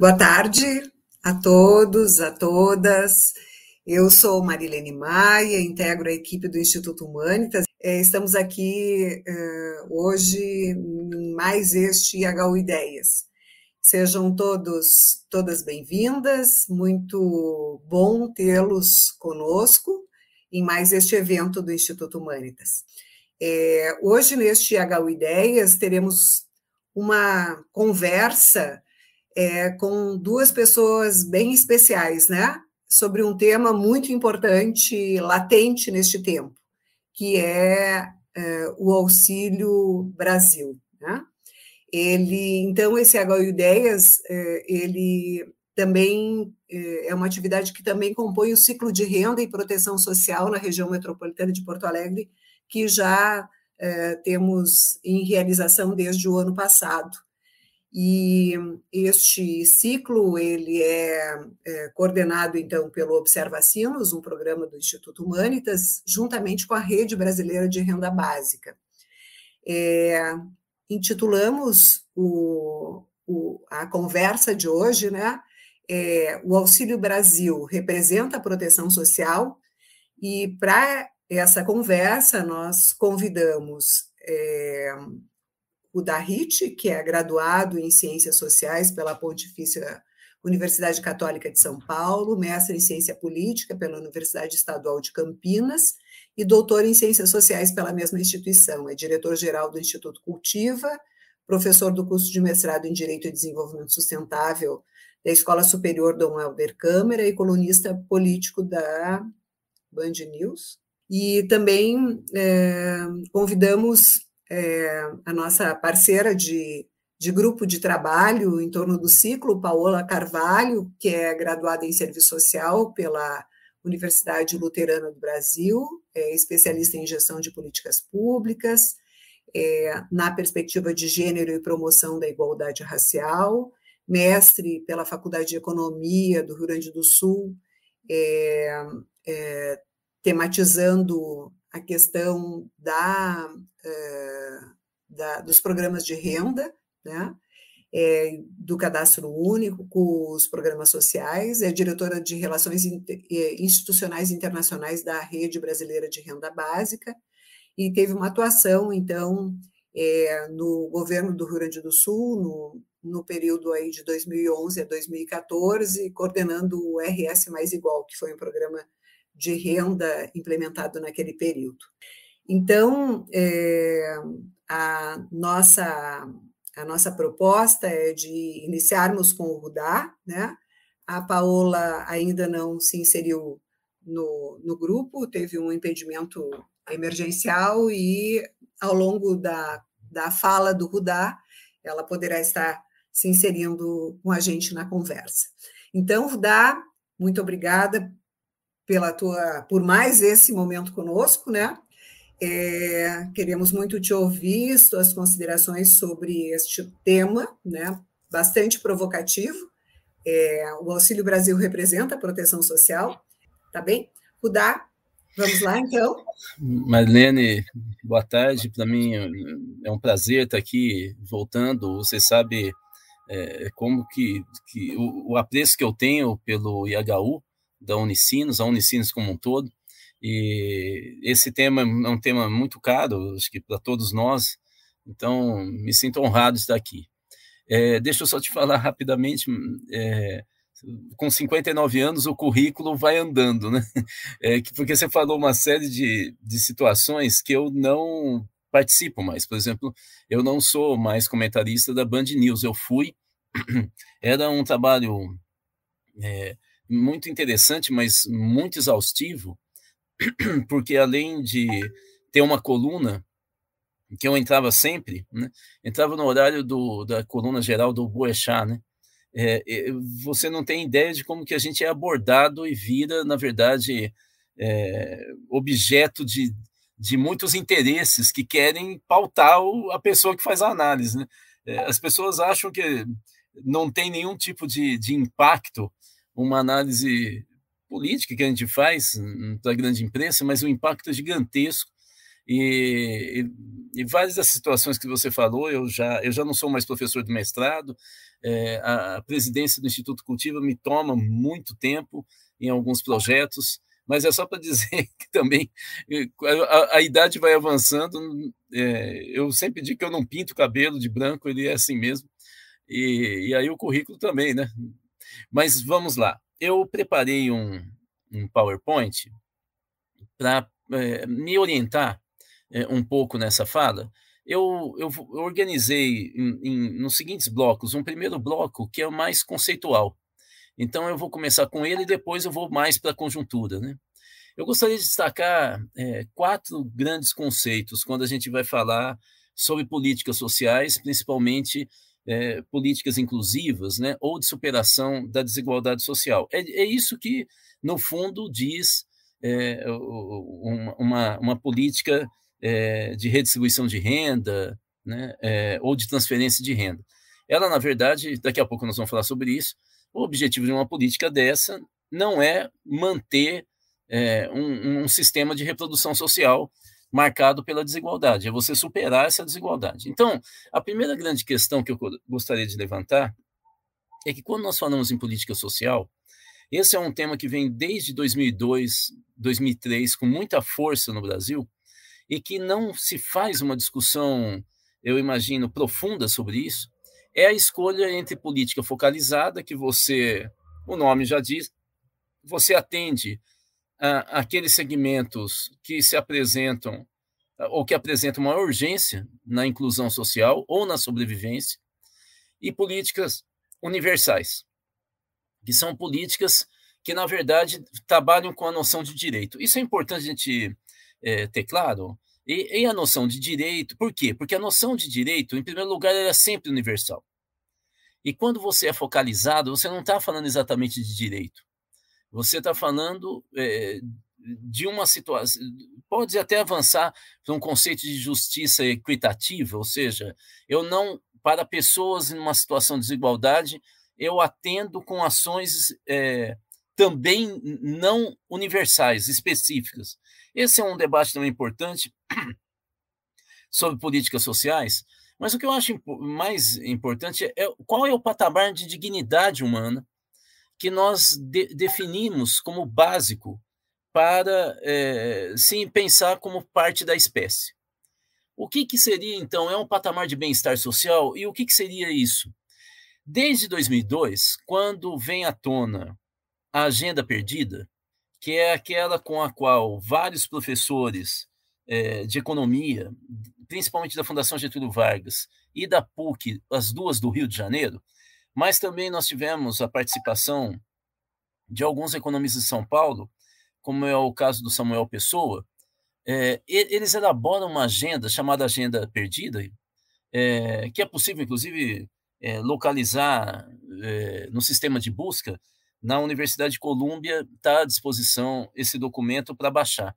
Boa tarde a todos, a todas. Eu sou Marilene Maia, integro a equipe do Instituto Humanitas. É, estamos aqui uh, hoje em mais este IHU Ideias. Sejam todos, todas bem-vindas, muito bom tê-los conosco em mais este evento do Instituto Humanitas. É, hoje, neste IHU Ideias, teremos uma conversa é, com duas pessoas bem especiais, né? Sobre um tema muito importante, latente neste tempo, que é, é o Auxílio Brasil, né? Ele, então, esse HU Ideias, é, ele também é, é uma atividade que também compõe o ciclo de renda e proteção social na região metropolitana de Porto Alegre, que já é, temos em realização desde o ano passado. E este ciclo ele é, é, coordenado então pelo Observacinos, um programa do Instituto Humanitas, juntamente com a Rede Brasileira de Renda Básica. É, intitulamos o, o, a conversa de hoje, né? É, o Auxílio Brasil representa a proteção social e para essa conversa nós convidamos é, o Darrit, que é graduado em Ciências Sociais pela Pontifícia Universidade Católica de São Paulo, mestre em Ciência Política pela Universidade Estadual de Campinas e doutor em Ciências Sociais pela mesma instituição. É diretor-geral do Instituto Cultiva, professor do curso de mestrado em Direito e Desenvolvimento Sustentável da Escola Superior Dom Helder Câmara e colunista político da Band News. E também é, convidamos é, a nossa parceira de, de grupo de trabalho em torno do ciclo, Paola Carvalho, que é graduada em Serviço Social pela Universidade Luterana do Brasil, é especialista em gestão de políticas públicas, é, na perspectiva de gênero e promoção da igualdade racial, mestre pela Faculdade de Economia do Rio Grande do Sul, é, é, tematizando a questão da, uh, da, dos programas de renda, né? É, do cadastro único, com os programas sociais, é diretora de Relações Institucionais Internacionais da Rede Brasileira de Renda Básica, e teve uma atuação, então, é, no governo do Rio Grande do Sul, no, no período aí de 2011 a 2014, coordenando o RS Mais Igual, que foi um programa de renda implementado naquele período. Então, é, a, nossa, a nossa proposta é de iniciarmos com o Rudá, né? A Paola ainda não se inseriu no, no grupo, teve um impedimento emergencial e, ao longo da, da fala do Rudá, ela poderá estar se inserindo com a gente na conversa. Então, Rudá, muito obrigada pela tua, por mais esse momento conosco, né? É, queremos muito te ouvir, suas considerações sobre este tema, né? Bastante provocativo. É, o Auxílio Brasil representa a proteção social, tá bem? Rudá, vamos lá então. Marlene, boa tarde. Para mim é um prazer estar aqui voltando. Você sabe é, como que, que o, o apreço que eu tenho pelo IHU da Unicinos, a Unicinos como um todo. E esse tema é um tema muito caro, acho que para todos nós, então me sinto honrado de estar aqui. É, deixa eu só te falar rapidamente, é, com 59 anos o currículo vai andando, né? É, porque você falou uma série de, de situações que eu não participo mais. Por exemplo, eu não sou mais comentarista da Band News. Eu fui, era um trabalho é, muito interessante, mas muito exaustivo, porque além de ter uma coluna que eu entrava sempre, né? entrava no horário do, da coluna geral do Boechat, né? É, você não tem ideia de como que a gente é abordado e vira, na verdade, é, objeto de, de muitos interesses que querem pautar o, a pessoa que faz a análise. Né? É, as pessoas acham que não tem nenhum tipo de, de impacto uma análise política que a gente faz para a grande imprensa, mas o impacto é gigantesco e, e, e, várias das situações que você falou, eu já, eu já não sou mais professor de mestrado, é, a, presidência do Instituto Cultiva me toma muito tempo em alguns projetos, mas é só para dizer que também a, a, idade vai avançando. É, eu sempre digo que eu não pinto o cabelo de branco, ele é assim mesmo, e, e aí o currículo também, né? Mas vamos lá, eu preparei um, um PowerPoint para é, me orientar é, um pouco nessa fala, eu, eu, eu organizei em, em, nos seguintes blocos. Um primeiro bloco que é o mais conceitual. Então, eu vou começar com ele e depois eu vou mais para a conjuntura. Né? Eu gostaria de destacar é, quatro grandes conceitos quando a gente vai falar sobre políticas sociais, principalmente é, políticas inclusivas, né, ou de superação da desigualdade social. É, é isso que, no fundo, diz é, uma, uma política é, de redistribuição de renda, né, é, ou de transferência de renda. Ela, na verdade, daqui a pouco nós vamos falar sobre isso, o objetivo de uma política dessa não é manter é, um, um, sistema de reprodução social marcado pela desigualdade, é você superar essa desigualdade. Então, a primeira grande questão que eu gostaria de levantar é que quando nós falamos em política social, esse é um tema que vem desde 2002, 2003, com muita força no Brasil, e que não se faz uma discussão, eu imagino, profunda sobre isso, é a escolha entre política focalizada, que você, o nome já diz, você atende aqueles segmentos que se apresentam ou que apresentam uma urgência na inclusão social ou na sobrevivência, e políticas universais, que são políticas que, na verdade, trabalham com a noção de direito. Isso é importante a gente é, ter claro. E, e, a noção de direito, por quê? Porque a noção de direito, em primeiro lugar, ela é sempre universal. E quando você é focalizado, você não está falando exatamente de direito. Você está falando é, de uma situação. Pode até avançar para um conceito de justiça equitativa, ou seja, eu não, para pessoas em uma situação de desigualdade, eu atendo com ações é, também não universais, específicas. Esse é um debate também importante sobre políticas sociais, mas o que eu acho mais importante é qual é o patamar de dignidade humana que nós de definimos como básico para é, se pensar como parte da espécie. O que, que seria, então, é um patamar de bem-estar social e o que, que seria isso? Desde 2002, quando vem à tona a Agenda Perdida, que é aquela com a qual vários professores é, de economia, principalmente da Fundação Getúlio Vargas e da PUC, as duas do Rio de Janeiro, mas também nós tivemos a participação de alguns economistas de São Paulo, como é o caso do Samuel Pessoa, é, eles elaboram uma agenda chamada Agenda Perdida, é, que é possível, inclusive, é, localizar no sistema de busca na Universidade de Colômbia está à disposição esse documento para baixar.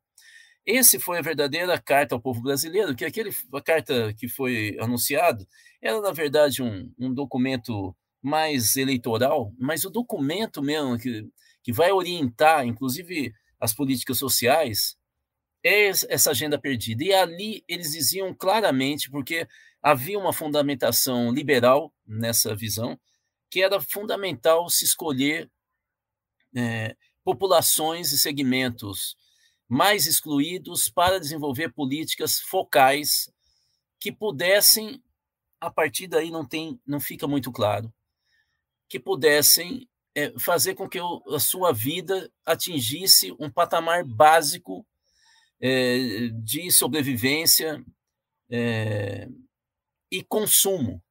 Esse foi a verdadeira carta ao povo brasileiro, que aquele, a carta que foi anunciado era, na verdade, um, um documento mais eleitoral, mas o documento mesmo que, que vai orientar, inclusive, as políticas sociais, é essa agenda perdida. E ali eles diziam claramente, porque havia uma fundamentação liberal nessa visão, que era fundamental se escolher é, populações e segmentos mais excluídos para desenvolver políticas focais que pudessem, a partir daí não tem, não fica muito claro, que pudessem é, fazer com que a sua vida atingisse um patamar básico é, de sobrevivência é, e consumo.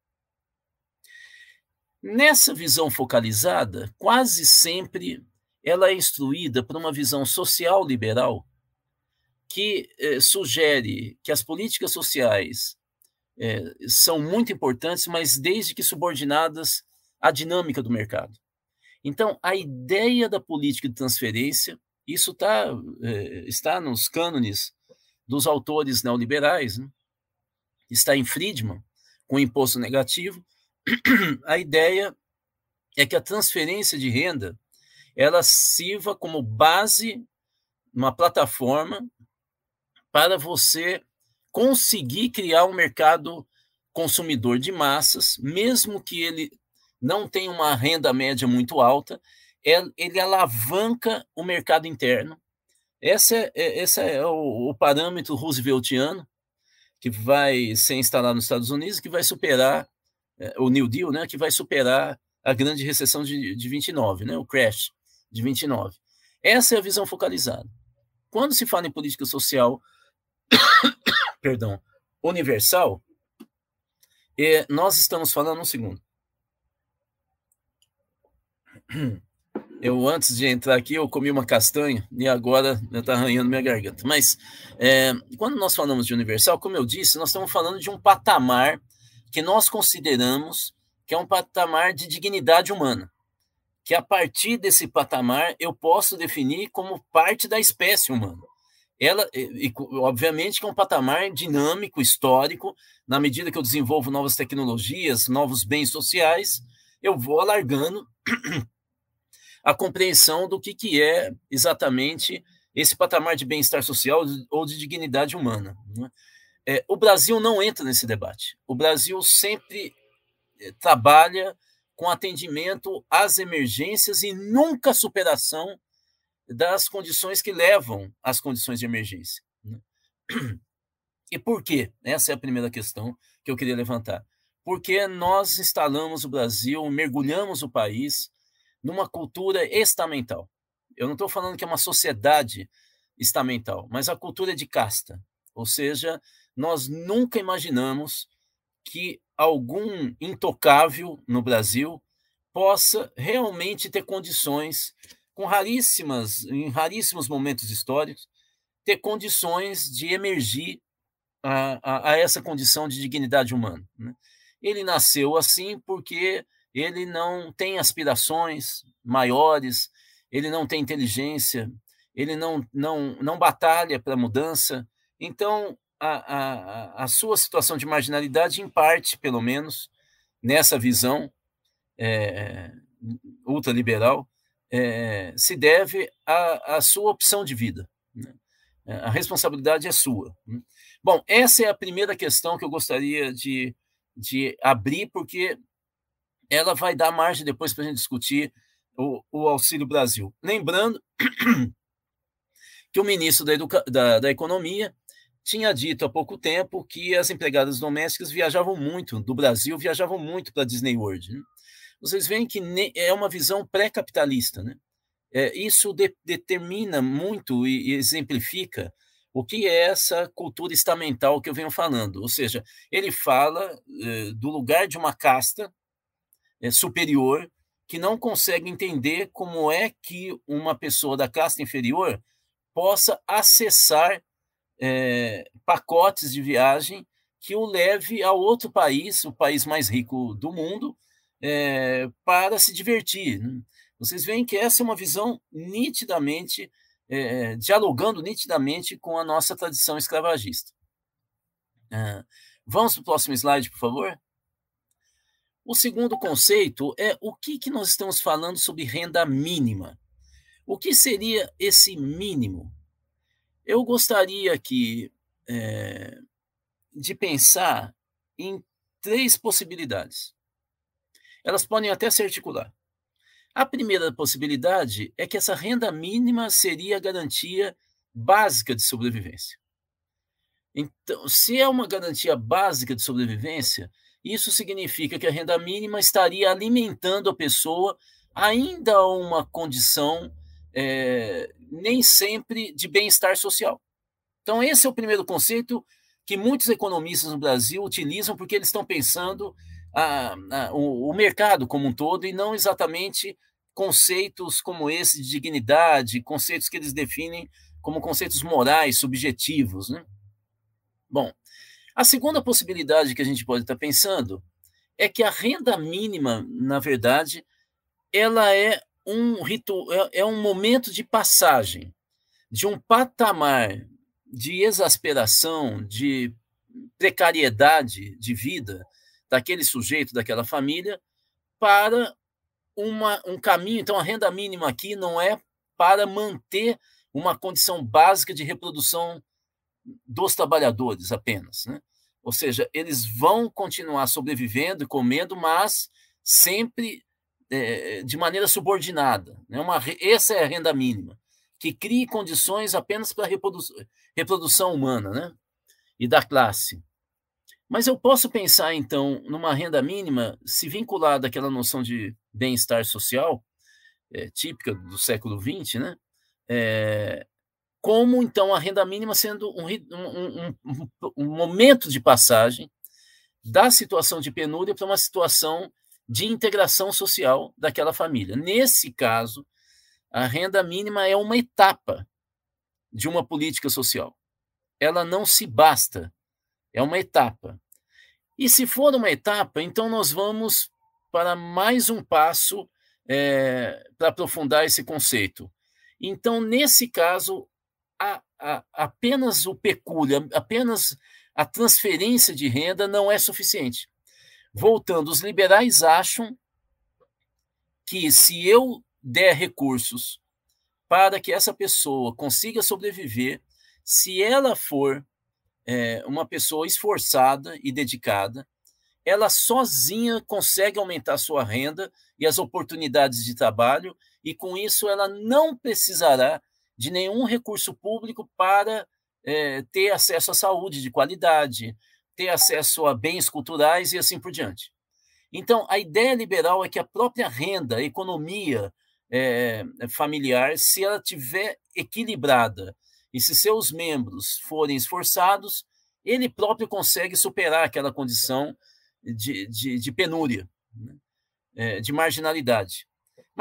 Nessa visão focalizada, quase sempre ela é instruída por uma visão social liberal que eh, sugere que as políticas sociais eh, são muito importantes, mas desde que subordinadas à dinâmica do mercado. Então, a ideia da política de transferência, isso tá, eh, está nos cânones dos autores neoliberais, né? está em Friedman, com imposto negativo. A ideia é que a transferência de renda ela sirva como base, uma plataforma para você conseguir criar um mercado consumidor de massas, mesmo que ele não tenha uma renda média muito alta, ele alavanca o mercado interno. Esse é, é, esse é o, o parâmetro rooseveltiano que vai ser instalado nos Estados Unidos, que vai superar é, o New Deal, né, que vai superar a grande recessão de, de 29, né, o crash de 29. Essa é a visão focalizada. Quando se fala em política social, perdão, universal, é, nós estamos falando um segundo. Eu, antes de entrar aqui, eu comi uma castanha e agora está arranhando minha garganta. Mas é, quando nós falamos de universal, como eu disse, nós estamos falando de um patamar que nós consideramos que é um patamar de dignidade humana que a partir desse patamar eu posso definir como parte da espécie humana. Ela, e, obviamente, que é um patamar dinâmico, histórico, na medida que eu desenvolvo novas tecnologias, novos bens sociais, eu vou alargando a compreensão do que, que é exatamente esse patamar de bem-estar social ou de dignidade humana. Né? É, o Brasil não entra nesse debate. O Brasil sempre eh, trabalha com atendimento às emergências e nunca superação das condições que levam às condições de emergência. Né? E por quê? Essa é a primeira questão que eu queria levantar. Porque nós instalamos o Brasil, mergulhamos o país numa cultura estamental. Eu não estou falando que é uma sociedade estamental, mas a cultura de casta. Ou seja, nós nunca imaginamos que algum intocável no Brasil possa realmente ter condições, com raríssimas, em raríssimos momentos históricos, ter condições de emergir a, a, a essa condição de dignidade humana. Né? Ele nasceu assim porque ele não tem aspirações maiores, ele não tem inteligência, ele não, não, não batalha para mudança. Então, a, a, a sua situação de marginalidade, em parte, pelo menos, nessa visão é, ultraliberal, é, se deve à, à, sua opção de vida. Né? A responsabilidade é sua. Né? Bom, essa é a primeira questão que eu gostaria de, de abrir, porque ela vai dar margem depois para a gente discutir o, o, Auxílio Brasil. Lembrando que o ministro da, Educa da, da Economia tinha dito há pouco tempo que as empregadas domésticas viajavam muito do Brasil, viajavam muito para Disney World. Né? Vocês veem que é uma visão pré-capitalista. Né? É, isso de, determina muito e, e, exemplifica o que é essa cultura estamental que eu venho falando. Ou seja, ele fala é, do lugar de uma casta superior que não consegue entender como é que uma pessoa da casta inferior possa acessar é, pacotes de viagem que o leve a outro país, o país mais rico do mundo, é, para se divertir. Vocês veem que essa é uma visão nitidamente, é, dialogando nitidamente com a nossa tradição escravagista. É, vamos para o próximo slide, por favor. O segundo conceito é o que, que nós estamos falando sobre renda mínima. O que seria esse mínimo? Eu gostaria aqui é, de pensar em três possibilidades. Elas podem até se articular. A primeira possibilidade é que essa renda mínima seria a garantia básica de sobrevivência. Então, se é uma garantia básica de sobrevivência, isso significa que a renda mínima estaria alimentando a pessoa ainda uma condição é, nem sempre de bem-estar social. Então, esse é o primeiro conceito que muitos economistas no Brasil utilizam porque eles estão pensando a, a, o, o, mercado como um todo e não exatamente conceitos como esse de dignidade, conceitos que eles definem como conceitos morais, subjetivos. Né? Bom, a segunda possibilidade que a gente pode estar pensando é que a renda mínima, na verdade, ela é um rito, é, é um momento de passagem de um patamar de exasperação, de precariedade de vida daquele sujeito, daquela família, para uma, um caminho. Então, a renda mínima aqui não é para manter uma condição básica de reprodução dos trabalhadores apenas. Né? Ou seja, eles vão continuar sobrevivendo e comendo, mas sempre é, de maneira subordinada. Né? Uma, essa é a renda mínima, que crie condições apenas para a reprodu reprodução humana né? e da classe. Mas eu posso pensar, então, numa renda mínima se vinculada àquela noção de bem-estar social, é, típica do século XX, né? É, como, então, a renda mínima sendo um, um, um, um momento de passagem da situação de penúria para uma situação de integração social daquela família. Nesse caso, a renda mínima é uma etapa de uma política social. Ela não se basta, é uma etapa. E se for uma etapa, então nós vamos para mais um passo é, para aprofundar esse conceito. Então, nesse caso, a, a, apenas o pecúlio, apenas a transferência de renda não é suficiente. Voltando, os liberais acham que se eu der recursos para que essa pessoa consiga sobreviver, se ela for é, uma pessoa esforçada e dedicada, ela sozinha consegue aumentar sua renda e as oportunidades de trabalho, e com isso ela não precisará de nenhum recurso público para é, ter acesso à saúde de qualidade, ter acesso a bens culturais e assim por diante. Então, a ideia liberal é que a própria renda, a economia é, familiar, se ela tiver equilibrada e se seus membros forem esforçados, ele próprio consegue superar aquela condição de, de, de penúria, né? é, de marginalidade.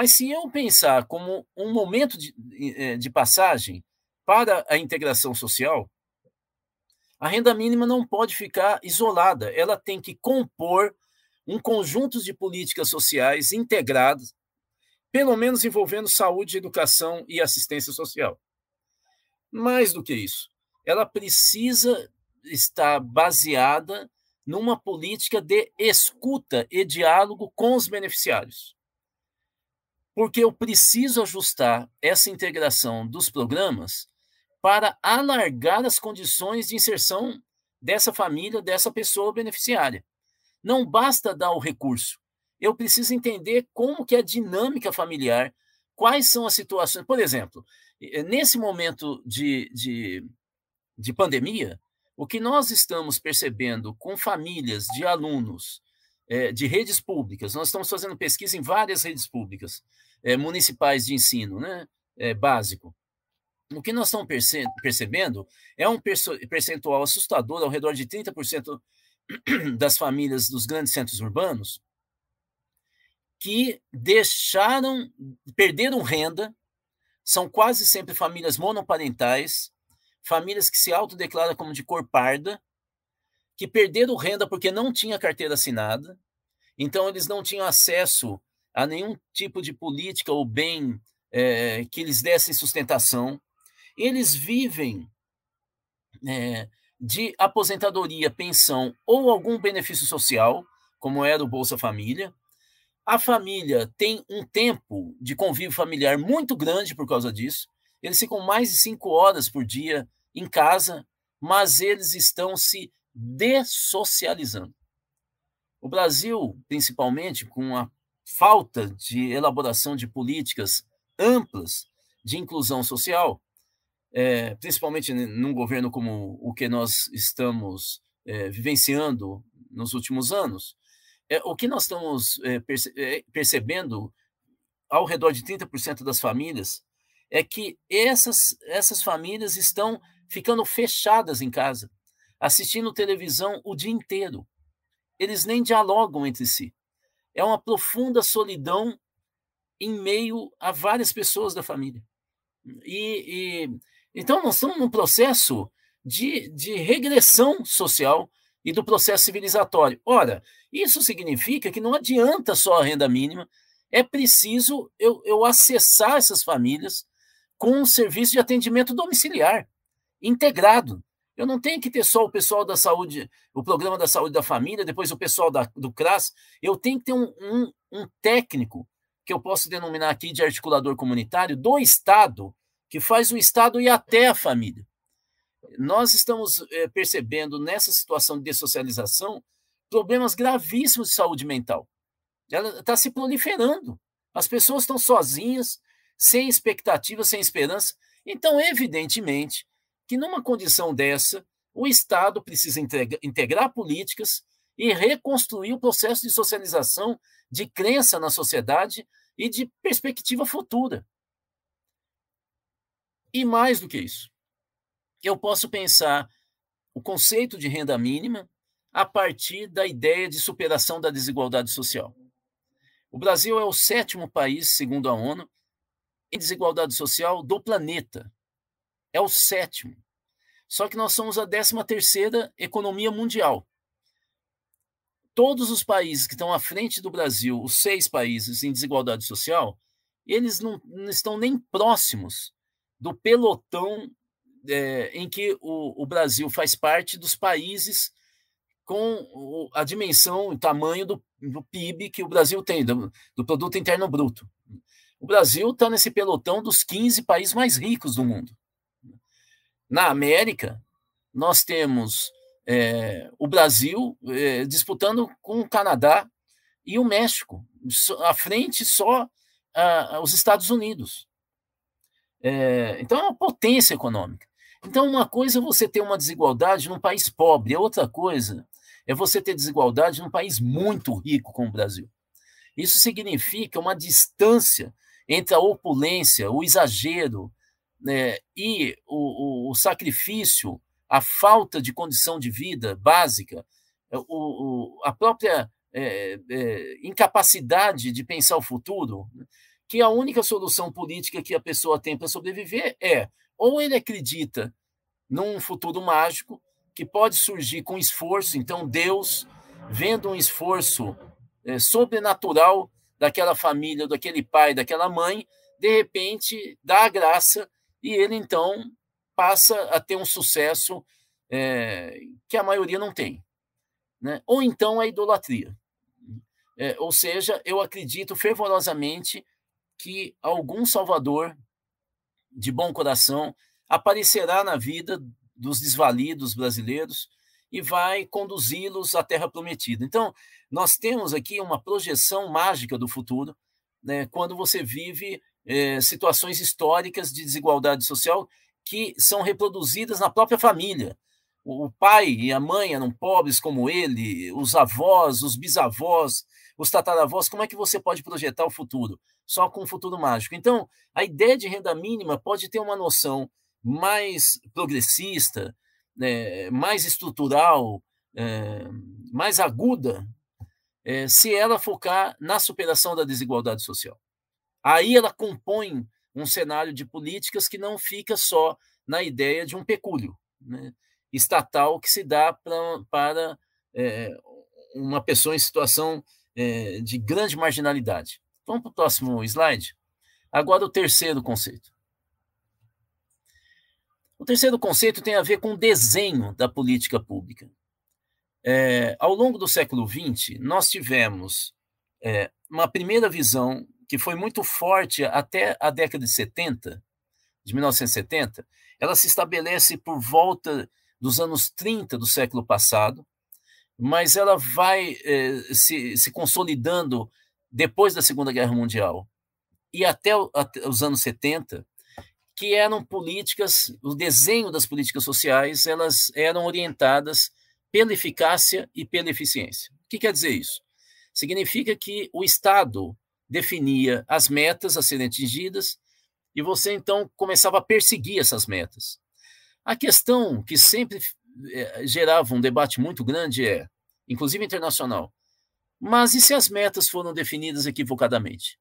Mas se eu pensar como um momento de, é, de passagem para a integração social, a renda mínima não pode ficar isolada, ela tem que compor um conjunto de políticas sociais integradas, pelo menos envolvendo saúde, educação e assistência social. Mais do que isso, ela precisa estar baseada numa política de escuta e diálogo com os beneficiários. Porque eu preciso ajustar essa integração dos programas para alargar as condições de inserção dessa família, dessa pessoa beneficiária. Não basta dar o recurso. Eu preciso entender como que é a dinâmica familiar, quais são as situações. Por exemplo, nesse momento de, de, de pandemia, o que nós estamos percebendo com famílias de alunos é, de redes públicas, nós estamos fazendo pesquisa em várias redes públicas é, municipais de ensino né, é, básico. O que nós estamos percebendo é um percentual assustador, ao redor de 30% das famílias dos grandes centros urbanos, que deixaram, perderam renda, são quase sempre famílias monoparentais, famílias que se autodeclaram como de cor parda, que perderam renda porque não tinha carteira assinada, então eles não tinham acesso a nenhum tipo de política ou bem é, que lhes desse sustentação eles vivem é, de aposentadoria, pensão ou algum benefício social, como era o Bolsa Família. A família tem um tempo de convívio familiar muito grande por causa disso. Eles ficam mais de cinco horas por dia em casa, mas eles estão se dessocializando. O Brasil, principalmente, com a falta de elaboração de políticas amplas de inclusão social, é, principalmente num governo como o que nós estamos é, vivenciando nos últimos anos, é, o que nós estamos perce percebendo ao redor de 30% das famílias, é que essas, essas famílias estão ficando fechadas em casa, assistindo televisão o dia inteiro. Eles nem dialogam entre si. É uma profunda solidão em meio a várias pessoas da família. E, e então nós estamos num processo de, de regressão social e do processo civilizatório. Ora, isso significa que não adianta só a renda mínima, é preciso eu, eu acessar essas famílias com um serviço de atendimento domiciliar, integrado. Eu não tenho que ter só o pessoal da saúde, o programa da saúde da família, depois o pessoal da, do CRAS. Eu tenho que ter um, um, um técnico, que eu posso denominar aqui de articulador comunitário, do Estado, que faz o Estado ir até a família. Nós estamos é, percebendo nessa situação de dessocialização problemas gravíssimos de saúde mental. Ela está se proliferando. As pessoas estão sozinhas, sem expectativa, sem esperança. Então, evidentemente, que numa condição dessa, o Estado precisa integrar políticas e reconstruir o processo de socialização, de crença na sociedade e de perspectiva futura. E mais do que isso, eu posso pensar o conceito de renda mínima a partir da ideia de superação da desigualdade social. O Brasil é o sétimo país, segundo a ONU, em desigualdade social do planeta. É o sétimo. Só que nós somos a 13 terceira economia mundial. Todos os países que estão à frente do Brasil, os seis países em desigualdade social, eles não, não estão nem próximos do pelotão é, em que o, o, Brasil faz parte dos países com a dimensão, o tamanho do, do PIB que o Brasil tem, do, do Produto Interno Bruto. O Brasil está nesse pelotão dos 15 países mais ricos do mundo. Na América, nós temos é, o Brasil é, disputando com o Canadá e o México, à frente só os Estados Unidos. É, então é uma potência econômica. Então, uma coisa é você ter uma desigualdade num país pobre, outra coisa é você ter desigualdade num país muito rico como o Brasil. Isso significa uma distância entre a opulência, o exagero né, e o, o, o, sacrifício, a falta de condição de vida básica, é, o, a própria é, é, incapacidade de pensar o futuro, que a única solução política que a pessoa tem para sobreviver é ou ele acredita num futuro mágico que pode surgir com esforço, então Deus, vendo um esforço é, sobrenatural, daquela família, daquele pai, daquela mãe, de repente dá a graça e ele então passa a ter um sucesso é, que a maioria não tem. Né? Ou então a idolatria. É, ou seja, eu acredito fervorosamente que algum salvador de bom coração aparecerá na vida dos desvalidos brasileiros e vai conduzi-los à terra prometida. Então, nós temos aqui uma projeção mágica do futuro, né, quando você vive é, situações históricas de desigualdade social que são reproduzidas na própria família. O pai e a mãe eram pobres como ele, os avós, os bisavós, os tataravós. Como é que você pode projetar o futuro? Só com um futuro mágico. Então, a ideia de renda mínima pode ter uma noção mais progressista, né, mais estrutural, é, mais aguda é, se ela focar na superação da desigualdade social. Aí ela compõe um cenário de políticas que não fica só na ideia de um pecúlio né, estatal que se dá pra, para é, uma pessoa em situação é, de grande marginalidade. Vamos para o próximo slide. Agora, o terceiro conceito. O terceiro conceito tem a ver com o desenho da política pública. É, ao longo do século XX, nós tivemos é, uma primeira visão que foi muito forte até a década de 70, de 1970. Ela se estabelece por volta dos anos 30 do século passado, mas ela vai é, se, se consolidando depois da Segunda Guerra Mundial e até, até os anos 70, que eram políticas, o desenho das políticas sociais, elas eram orientadas pela eficácia e pela eficiência. O que quer dizer isso? Significa que o Estado definia as metas a serem atingidas e você então começava a perseguir essas metas. A questão que sempre é, gerava um debate muito grande é, inclusive internacional, mas e se as metas foram definidas equivocadamente?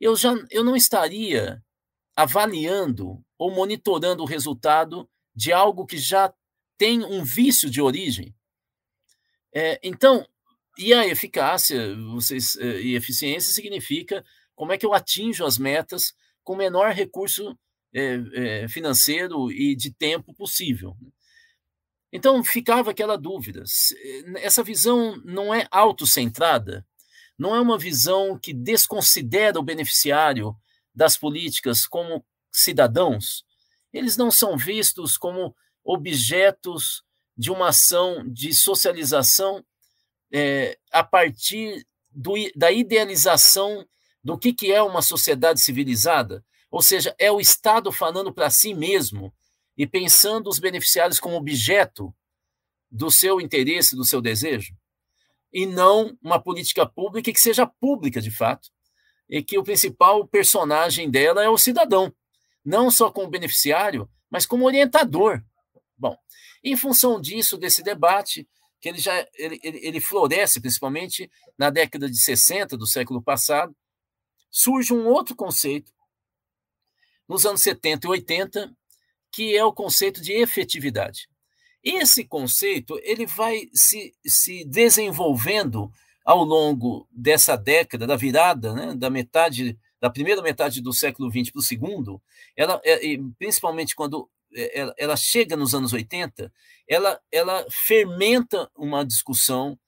Eu já eu não estaria avaliando ou monitorando o resultado de algo que já tem um vício de origem. É, então, e a eficácia vocês, é, e eficiência significa como é que eu atinjo as metas com o menor recurso é, é, financeiro e de tempo possível. Então ficava aquela dúvida. Essa visão não é autocentrada, não é uma visão que desconsidera o beneficiário das políticas como cidadãos. Eles não são vistos como objetos de uma ação de socialização é, a partir do, da idealização do que, que é uma sociedade civilizada. Ou seja, é o Estado falando para si mesmo e pensando os beneficiários como objeto do seu interesse, do seu desejo, e não uma política pública que seja pública de fato, e que o principal personagem dela é o cidadão, não só como beneficiário, mas como orientador. Bom, em função disso, desse debate, que ele já ele, ele floresce principalmente na década de 60 do século passado, surge um outro conceito nos anos 70 e 80, que é o conceito de efetividade. Esse conceito ele vai se, se desenvolvendo ao longo dessa década, da virada, né, da metade, da primeira metade do século XX para o segundo, ela, é, principalmente quando ela, ela, chega nos anos 80, ela, ela fermenta uma discussão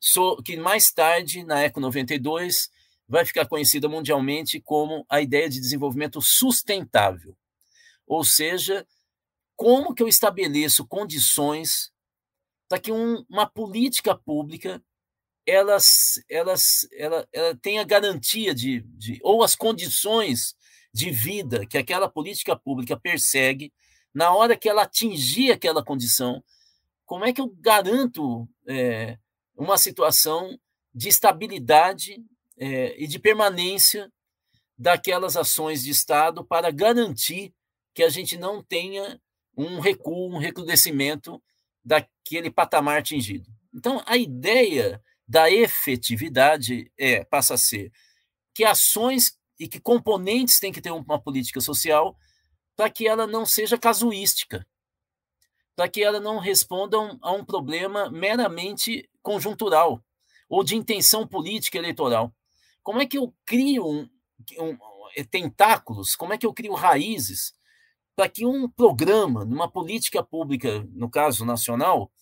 so, que mais tarde, na ECO 92, vai ficar conhecida mundialmente como a ideia de desenvolvimento sustentável. Ou seja, como que eu estabeleço condições para que um, uma política pública ela, ela, ela, ela tenha garantia de, de, ou as condições de vida que aquela política pública persegue, na hora que ela atingir aquela condição, como é que eu garanto é, uma situação de estabilidade é, e de permanência daquelas ações de Estado para garantir que a gente não tenha um recuo, um recrudescimento daquele patamar atingido. Então, a ideia da efetividade é passa a ser que ações e que componentes têm que ter uma política social para que ela não seja casuística, para que ela não responda a um problema meramente conjuntural ou de intenção política eleitoral. Como é que eu crio um, um, tentáculos, como é que eu crio raízes para que um programa, numa política pública, no caso nacional,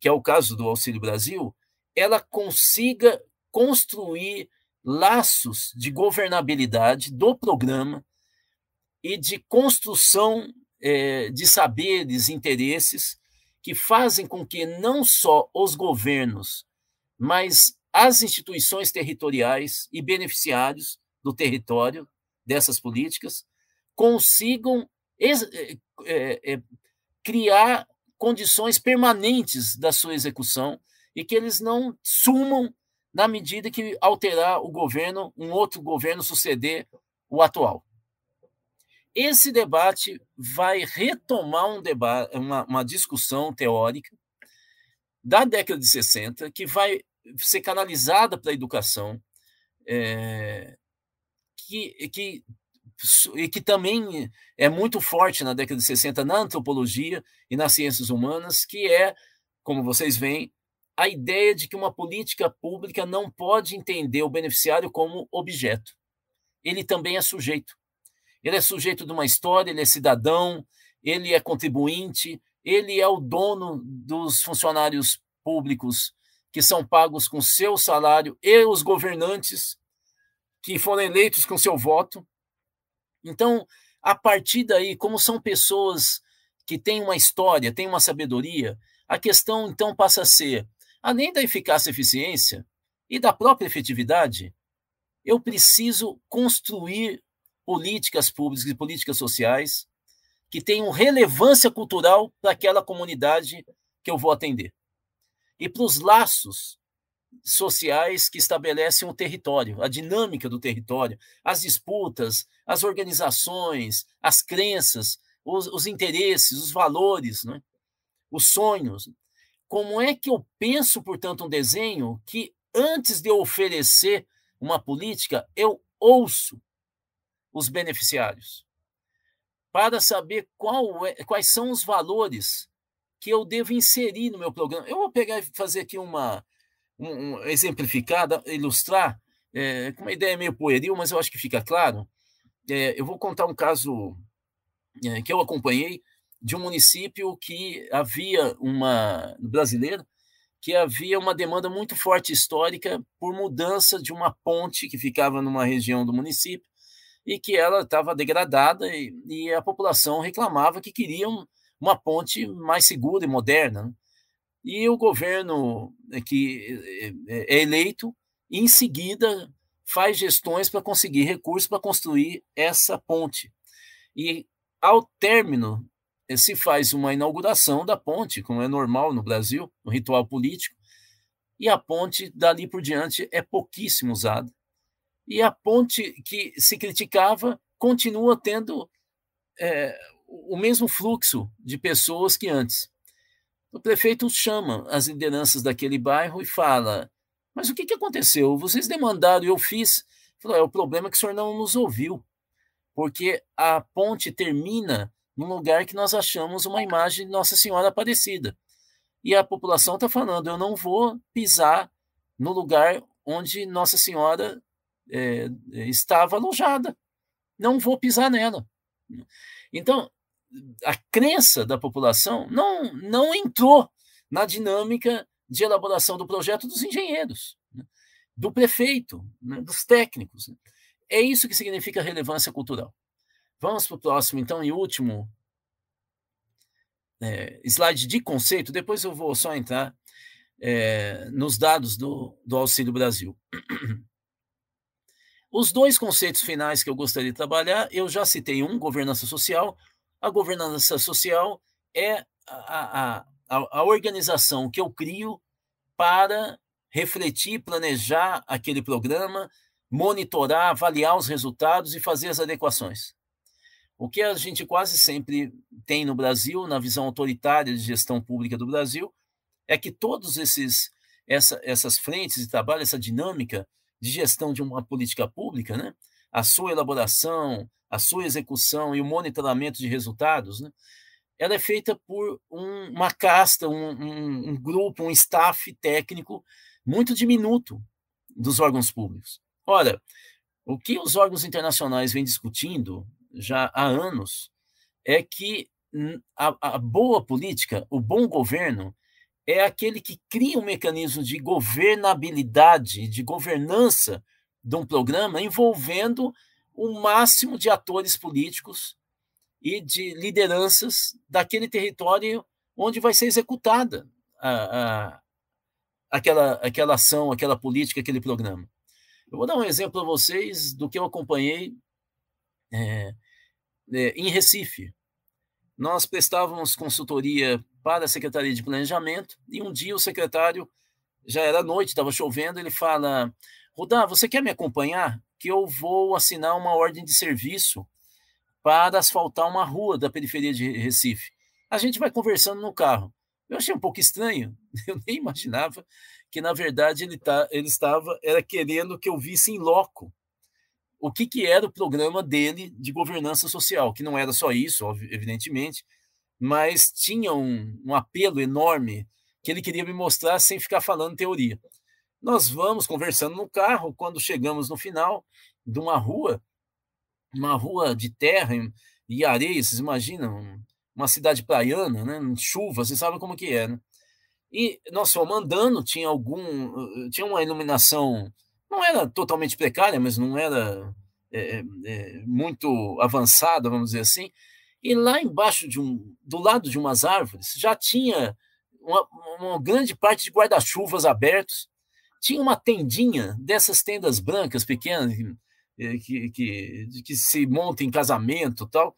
que é o caso do Auxílio Brasil, ela consiga construir laços de governabilidade do programa e de construção é, de saberes, interesses, que fazem com que não só os governos, mas as instituições territoriais e beneficiários do território dessas políticas consigam é, é, criar condições permanentes da sua execução e que eles não sumam na medida que alterar o governo, um outro governo suceder o atual. Esse debate vai retomar um debate, uma, uma discussão teórica da década de 60, que vai ser canalizada para a educação, é, que, que e que também é muito forte na década de 60 na antropologia e nas ciências humanas, que é, como vocês veem, a ideia de que uma política pública não pode entender o beneficiário como objeto. Ele também é sujeito. Ele é sujeito de uma história, ele é cidadão, ele é contribuinte, ele é o dono dos funcionários públicos que são pagos com seu salário e os governantes que foram eleitos com seu voto. Então, a partir daí, como são pessoas que têm uma história, têm uma sabedoria, a questão então passa a ser, além da eficácia e eficiência e da própria efetividade, eu preciso construir políticas públicas e políticas sociais que tenham relevância cultural para aquela comunidade que eu vou atender. E para os laços sociais que estabelecem o território, a dinâmica do território, as disputas, as organizações, as crenças, os, os interesses, os valores, né? os sonhos. Como é que eu penso, portanto, um desenho que, antes de eu oferecer uma política, eu ouço os beneficiários para saber qual é, quais são os valores que eu devo inserir no meu programa. Eu vou pegar e fazer aqui uma, um, um exemplificada, ilustrar, é, com uma ideia meio pueril, mas eu acho que fica claro. É, eu vou contar um caso é, que eu acompanhei de um município que havia uma brasileira que havia uma demanda muito forte histórica por mudança de uma ponte que ficava numa região do município e que ela estava degradada e, e, a população reclamava que queriam uma ponte mais segura e moderna. Né? E o governo é, que é, é eleito, em seguida, faz gestões para conseguir recursos para construir essa ponte. E, ao término, eh, se faz uma inauguração da ponte, como é normal no Brasil, no ritual político, e a ponte, dali por diante, é pouquíssimo usada. E a ponte que se criticava continua tendo é, o mesmo fluxo de pessoas que antes. O prefeito chama as lideranças daquele bairro e fala: Mas o que, que aconteceu? Vocês demandaram eu fiz. Falou, é o problema é que o senhor não nos ouviu, porque a ponte termina num lugar que nós achamos uma imagem de Nossa Senhora Aparecida. E a população está falando: eu não vou pisar no lugar onde Nossa Senhora é, estava alojada. Não vou pisar nela. Então, a crença da população não, não entrou na dinâmica de elaboração do projeto dos engenheiros, né? do prefeito, né? dos técnicos. Né? É isso que significa relevância cultural. Vamos para o próximo, então, e último é, slide de conceito. Depois eu vou só entrar é, nos dados do, do Auxílio Brasil. Os dois conceitos finais que eu gostaria de trabalhar, eu já citei um, governança social, a governança social é a, a, a, a organização que eu crio para refletir, planejar aquele programa, monitorar, avaliar os resultados e fazer as adequações. O que a gente quase sempre tem no Brasil, na visão autoritária de gestão pública do Brasil, é que todos esses essa, essas frentes de trabalho, essa dinâmica de gestão de uma política pública, né? a sua elaboração, a sua execução e o monitoramento de resultados, né, ela é feita por um, uma casta, um, um, um, grupo, um staff técnico muito diminuto dos órgãos públicos. Ora, o que os órgãos internacionais vêm discutindo já há anos é que a, a boa política, o bom governo, é aquele que cria um mecanismo de governabilidade, de governança de um programa envolvendo o máximo de atores políticos e de lideranças daquele território onde vai ser executada a, a, aquela, aquela ação, aquela política, aquele programa. Eu vou dar um exemplo a vocês do que eu acompanhei é, é, em Recife. Nós prestávamos consultoria para a Secretaria de Planejamento e um dia o secretário, já era noite, estava chovendo, ele fala: Rudá, você quer me acompanhar? Que eu vou assinar uma ordem de serviço para asfaltar uma rua da periferia de Recife. A gente vai conversando no carro. Eu achei um pouco estranho, eu nem imaginava que, na verdade, ele, tá, ele estava era querendo que eu visse em loco o que, que era o programa dele de governança social, que não era só isso, evidentemente, mas tinha um, um apelo enorme que ele queria me mostrar sem ficar falando teoria. Nós vamos conversando no carro, quando chegamos no final de uma rua, uma rua de terra e areia, vocês imaginam, uma cidade praiana, né, chuva, vocês sabem como que é, né? E nós fomos andando, tinha algum, tinha uma iluminação, não era totalmente precária, mas não era é, é, muito avançada, vamos dizer assim. E lá embaixo de um, do lado de umas árvores, já tinha uma, uma grande parte de guarda-chuvas abertos tinha uma tendinha dessas tendas brancas pequenas que, que, que, que se monta em casamento tal.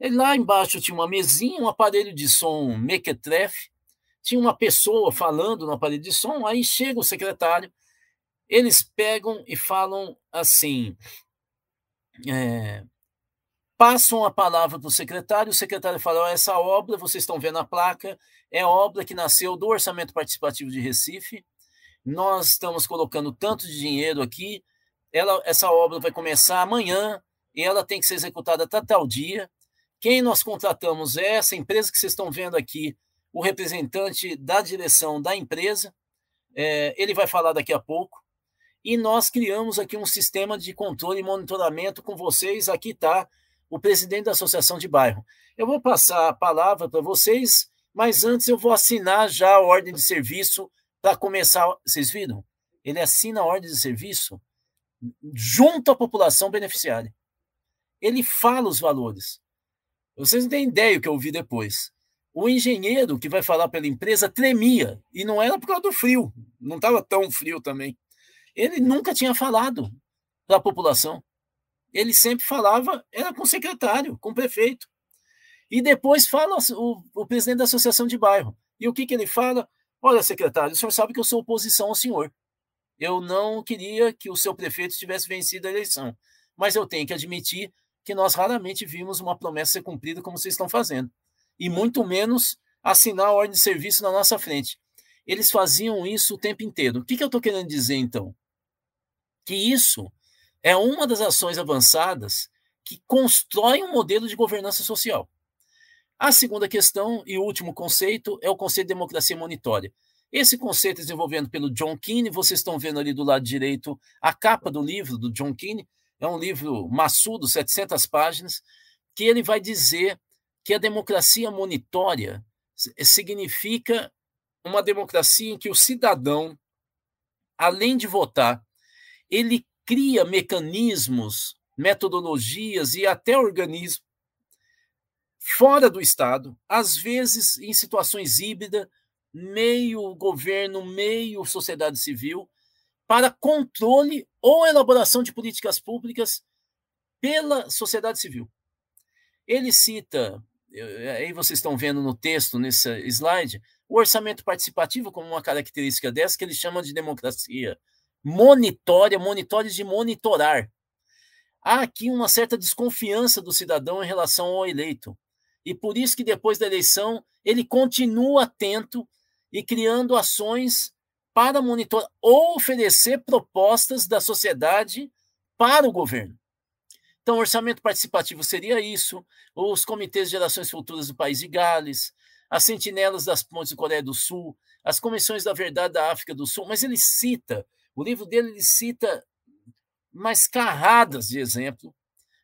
E lá embaixo tinha uma mesinha, um aparelho de som mequetrefe, tinha uma pessoa falando no aparelho de som, aí chega o secretário, eles pegam e falam assim: é, passam a palavra para o secretário, o secretário fala: oh, essa obra, vocês estão vendo a placa, é obra que nasceu do Orçamento Participativo de Recife. Nós estamos colocando tanto de dinheiro aqui, ela, essa obra vai começar amanhã e ela tem que ser executada até tal dia. Quem nós contratamos é essa empresa que vocês estão vendo aqui, o representante da direção da empresa. É, ele vai falar daqui a pouco. E nós criamos aqui um sistema de controle e monitoramento com vocês. Aqui está o presidente da Associação de Bairro. Eu vou passar a palavra para vocês, mas antes eu vou assinar já a ordem de serviço para começar. Vocês viram? Ele assina a ordem de serviço junto à população beneficiária. Ele fala os valores. Vocês não têm ideia o que eu ouvi depois. O engenheiro que vai falar pela empresa tremia, e não era por causa do frio, não estava tão frio também. Ele nunca tinha falado para a população ele sempre falava, era com o secretário, com o prefeito. E depois fala o, o presidente da associação de bairro. E o que, que ele fala? Olha, secretário, o senhor sabe que eu sou oposição ao senhor. Eu não queria que o seu prefeito tivesse vencido a eleição. Mas eu tenho que admitir que nós raramente vimos uma promessa ser cumprida como vocês estão fazendo. E muito menos assinar a ordem de serviço na nossa frente. Eles faziam isso o tempo inteiro. O que, que eu estou querendo dizer, então? Que isso é uma das ações avançadas que constrói um modelo de governança social. A segunda questão e último conceito é o conceito de democracia monitória. Esse conceito é desenvolvido pelo John Keane, vocês estão vendo ali do lado direito a capa do livro do John Keane, é um livro maçudo, 700 páginas, que ele vai dizer que a democracia monitória significa uma democracia em que o cidadão, além de votar, ele cria mecanismos, metodologias e até organismos fora do Estado, às vezes em situações híbridas, meio governo, meio sociedade civil, para controle ou elaboração de políticas públicas pela sociedade civil. Ele cita, aí vocês estão vendo no texto, nesse slide, o orçamento participativo como uma característica dessa que ele chama de democracia monitória, monitores de monitorar. Há aqui uma certa desconfiança do cidadão em relação ao eleito. E por isso que depois da eleição ele continua atento e criando ações para monitorar ou oferecer propostas da sociedade para o governo. Então, orçamento participativo seria isso, os comitês de gerações futuras do país de Gales, as sentinelas das pontes de Coreia do Sul, as comissões da verdade da África do Sul, mas ele cita o livro dele ele cita mais carradas de exemplo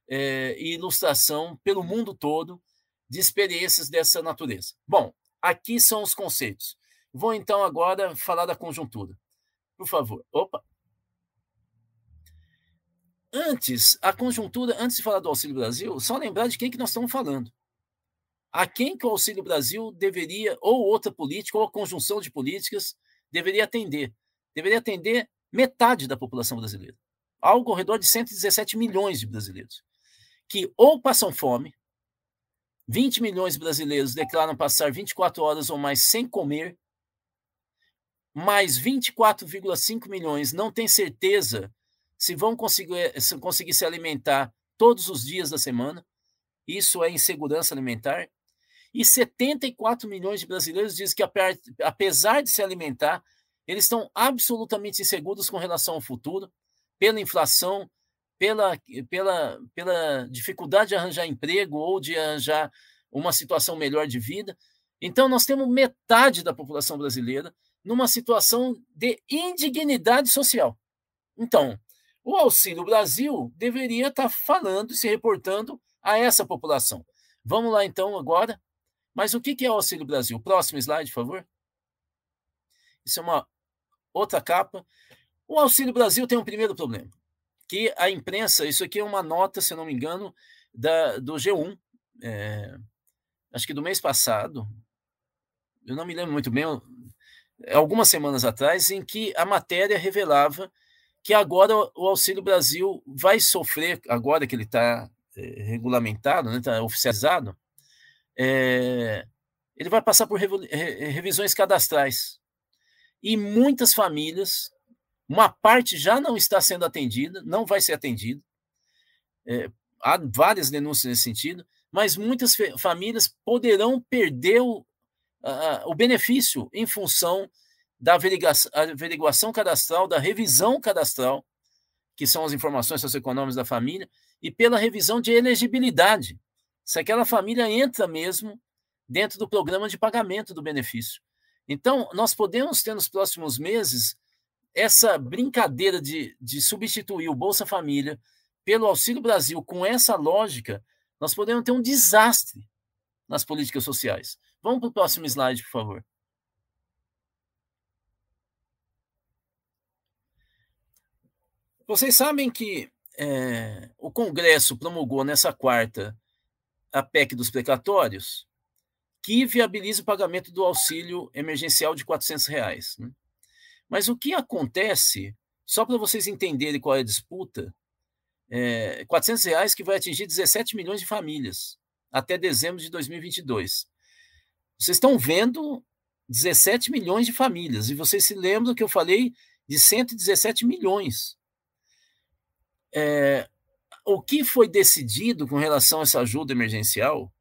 é, e ilustração pelo mundo todo de experiências dessa natureza. Bom, aqui são os conceitos. Vou então agora falar da conjuntura. Por favor. Opa. Antes, a conjuntura, antes de falar do Auxílio Brasil, só lembrar de quem que nós estamos falando. A quem que o Auxílio Brasil deveria, ou outra política, ou a conjunção de políticas, deveria atender. Deveria atender metade da população brasileira, algo ao redor de 117 milhões de brasileiros, que ou passam fome, 20 milhões de brasileiros declaram passar 24 horas ou mais sem comer, mais 24,5 milhões não têm certeza se vão conseguir, se conseguir se alimentar todos os dias da semana. Isso é insegurança alimentar. E 74 milhões de brasileiros dizem que, apesar de se alimentar, eles estão absolutamente inseguros com relação ao futuro, pela inflação, pela, pela, pela dificuldade de arranjar emprego ou de arranjar uma situação melhor de vida. Então, nós temos metade da população brasileira numa situação de indignidade social. Então, o Auxílio Brasil deveria estar falando e se reportando a essa população. Vamos lá, então, agora. Mas o que é o Auxílio Brasil? Próximo slide, por favor. Isso é uma outra capa. O Auxílio Brasil tem um primeiro problema, que a imprensa, isso aqui é uma nota, se não me engano, da, do G1, é, acho que do mês passado, eu não me lembro muito bem, algumas semanas atrás, em que a matéria revelava que agora o Auxílio Brasil vai sofrer, agora que ele está é, regulamentado, está né, tá oficializado, é, ele vai passar por revisões cadastrais. E muitas famílias, uma parte já não está sendo atendida, não vai ser atendida. É, há várias denúncias nesse sentido, mas muitas famílias poderão perder o, o benefício em função da averiguação, averiguação cadastral, da revisão cadastral, que são as informações socioeconômicas da família, e pela revisão de elegibilidade, se aquela família entra mesmo dentro do programa de pagamento do benefício. Então, nós podemos ter nos próximos meses essa brincadeira de, de substituir o Bolsa Família pelo Auxílio Brasil com essa lógica, nós podemos ter um desastre nas políticas sociais. Vamos para o próximo slide, por favor. Vocês sabem que é, o Congresso promulgou nessa quarta a PEC dos precatórios, que viabiliza o pagamento do auxílio emergencial de 400 reais, né? Mas o que acontece, só para vocês entenderem qual é a disputa, é, 400 reais que vai atingir 17 milhões de famílias até dezembro de 2022. Vocês estão vendo 17 milhões de famílias, e vocês se lembram que eu falei de 117 milhões. É, o que foi decidido com relação a essa ajuda emergencial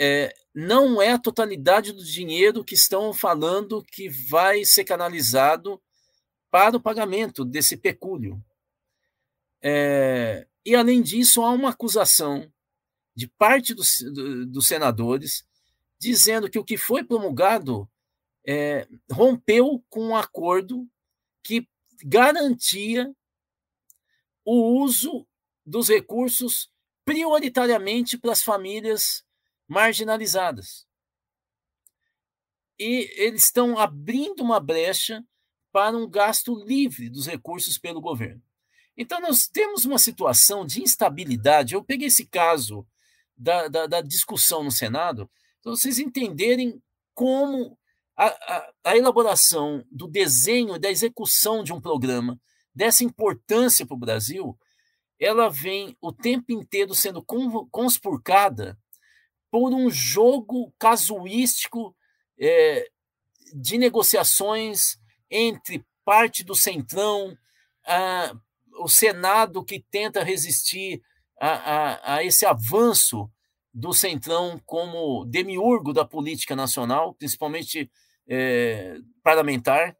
é, não é a totalidade do dinheiro que estão falando que vai ser canalizado para o pagamento desse pecúlio. É, e, além disso, há uma acusação de parte dos, dos senadores dizendo que o que foi promulgado é, rompeu com um acordo que garantia o uso dos recursos prioritariamente para as famílias marginalizadas. E eles estão abrindo uma brecha para um gasto livre dos recursos pelo governo. Então, nós temos uma situação de instabilidade. Eu peguei esse caso da, da, da discussão no Senado, para vocês entenderem como a, a, a, elaboração do desenho, da execução de um programa dessa importância para o Brasil, ela vem o tempo inteiro sendo conspurcada por um jogo casuístico é, de negociações entre parte do centrão, a, o Senado que tenta resistir a, a, a esse avanço do Centrão como demiurgo da política nacional, principalmente é, parlamentar,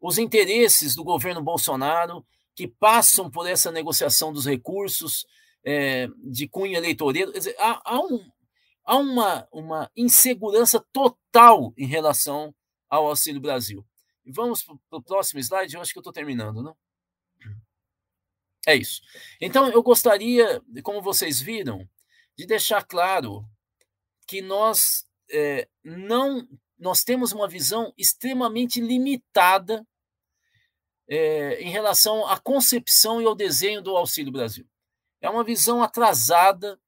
os interesses do governo Bolsonaro que passam por essa negociação dos recursos é, de cunho eleitoreiro. Dizer, há, há, um, há uma, uma insegurança total em relação ao Auxílio Brasil. vamos para o próximo slide, eu acho que eu estou terminando, não? É isso. Então, eu gostaria, como vocês viram, de deixar claro que nós é, não nós temos uma visão extremamente limitada é, em relação à concepção e ao desenho do Auxílio Brasil. É uma visão atrasada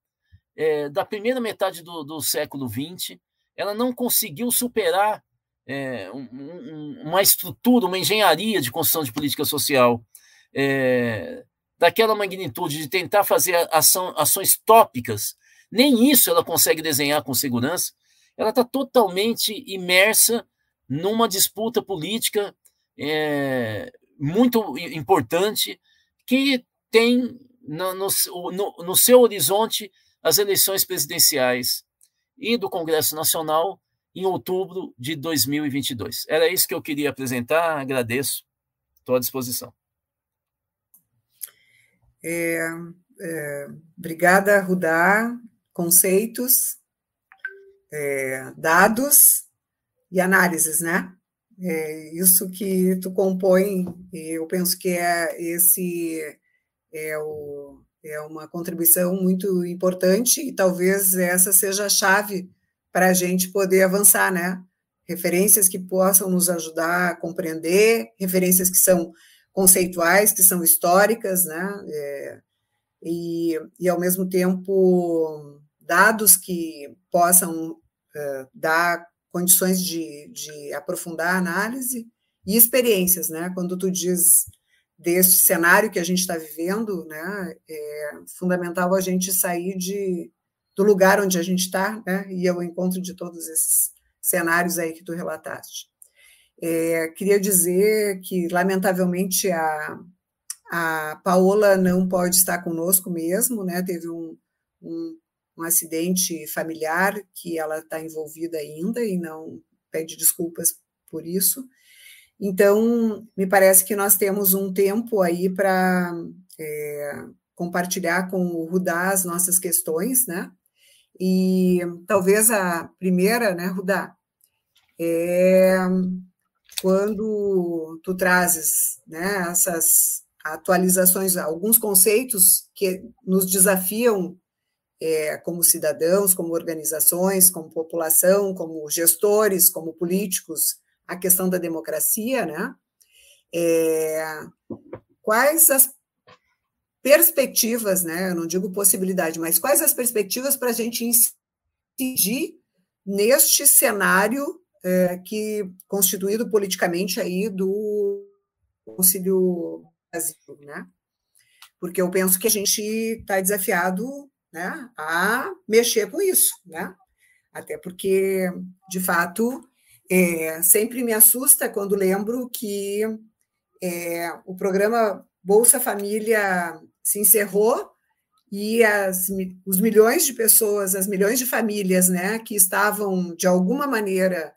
é, da primeira metade do, do, século XX. Ela não conseguiu superar é, um, um, uma estrutura, uma engenharia de construção de política social é, daquela magnitude, de tentar fazer ação, ações tópicas, nem isso ela consegue desenhar com segurança. Ela está totalmente imersa numa disputa política é, muito importante que tem no, no, no, seu horizonte as eleições presidenciais e do Congresso Nacional em outubro de 2022. Era isso que eu queria apresentar, agradeço, estou à disposição. É, é, obrigada, Rudá. Conceitos, é, dados e análises, né? É isso que tu compõe, eu penso que é esse é, o, é uma contribuição muito importante e talvez essa seja a chave para a gente poder avançar, né? Referências que possam nos ajudar a compreender, referências que são conceituais, que são históricas, né? É, e, e, ao mesmo tempo, dados que possam uh, dar condições de, de aprofundar a análise e experiências, né? Quando tu diz deste cenário que a gente está vivendo, né? É fundamental a gente sair de, do lugar onde a gente está, né, e ao encontro de todos esses cenários aí que tu relataste. É, queria dizer que, lamentavelmente, a, a Paola não pode estar conosco mesmo, né? Teve um, um, um acidente familiar que ela está envolvida ainda e não pede desculpas por isso. Então, me parece que nós temos um tempo aí para é, compartilhar com o Rudá as nossas questões, né? E talvez a primeira, né, Rudá, é quando tu trazes né, essas atualizações, alguns conceitos que nos desafiam é, como cidadãos, como organizações, como população, como gestores, como políticos, a questão da democracia, né? É, quais as perspectivas, né? Eu não digo possibilidade, mas quais as perspectivas para a gente incidir neste cenário é, que constituído politicamente aí do Conselho Brasil, né? Porque eu penso que a gente está desafiado, né, a mexer com isso, né? Até porque, de fato, é, sempre me assusta quando lembro que é, o programa Bolsa Família se encerrou e as, os milhões de pessoas, as milhões de famílias, né, que estavam de alguma maneira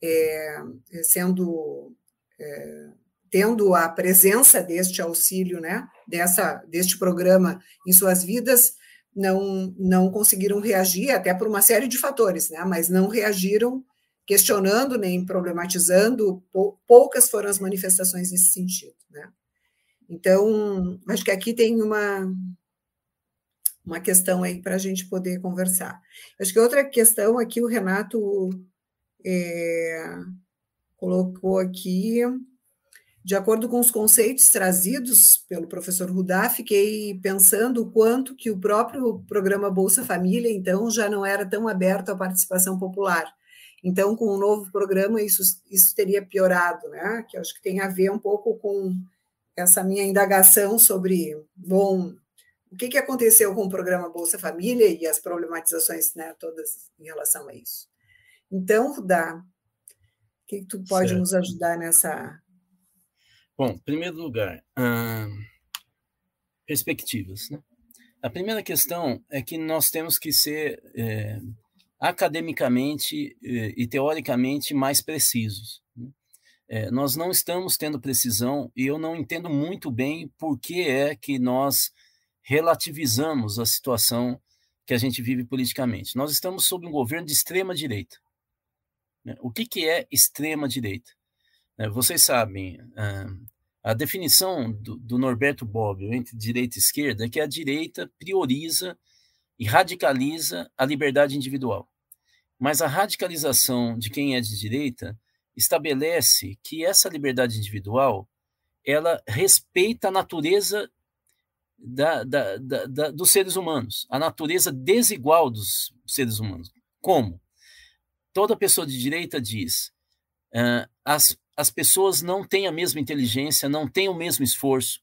é, sendo é, tendo a presença deste auxílio, né, dessa deste programa em suas vidas, não não conseguiram reagir até por uma série de fatores, né, mas não reagiram questionando nem problematizando. Poucas foram as manifestações nesse sentido, né. Então, acho que aqui tem uma, uma questão aí para a gente poder conversar. Acho que outra questão aqui, o Renato é, colocou aqui, de acordo com os conceitos trazidos pelo professor Rudá, fiquei pensando o quanto que o próprio programa Bolsa Família, então, já não era tão aberto à participação popular. Então, com o novo programa, isso, isso teria piorado, né? Que acho que tem a ver um pouco com essa minha indagação sobre, bom, o que, que aconteceu com o programa Bolsa Família e as problematizações né, todas em relação a isso. Então, Rudá, o que, que tu pode certo. nos ajudar nessa. Bom, em primeiro lugar, hum, perspectivas. Né? A primeira questão é que nós temos que ser é, academicamente é, e teoricamente mais precisos. Né? É, nós não estamos tendo precisão e eu não entendo muito bem por que é que nós relativizamos a situação que a gente vive politicamente. Nós estamos sob um governo de extrema direita. Né? O que, que é extrema direita? É, vocês sabem, a definição do, do Norberto Bobbio entre direita e esquerda é que a direita prioriza e radicaliza a liberdade individual. Mas a radicalização de quem é de direita estabelece que essa liberdade individual ela respeita a natureza da, da, da, dos seres humanos, a natureza desigual dos seres humanos. Como? Toda pessoa de direita diz: uh, as, as pessoas não têm a mesma inteligência, não têm o mesmo esforço,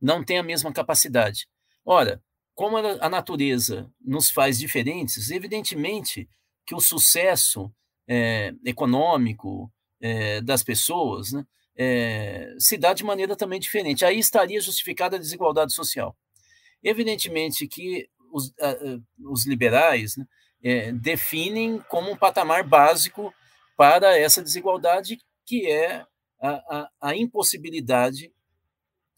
não têm a mesma capacidade. Ora, como a natureza nos faz diferentes, evidentemente que o sucesso é, econômico, é, das pessoas, né, é, se dá de maneira também diferente. Aí estaria justificada a desigualdade social. Evidentemente que os, os liberais né, é, definem como um patamar básico para essa desigualdade, que é a, a, a impossibilidade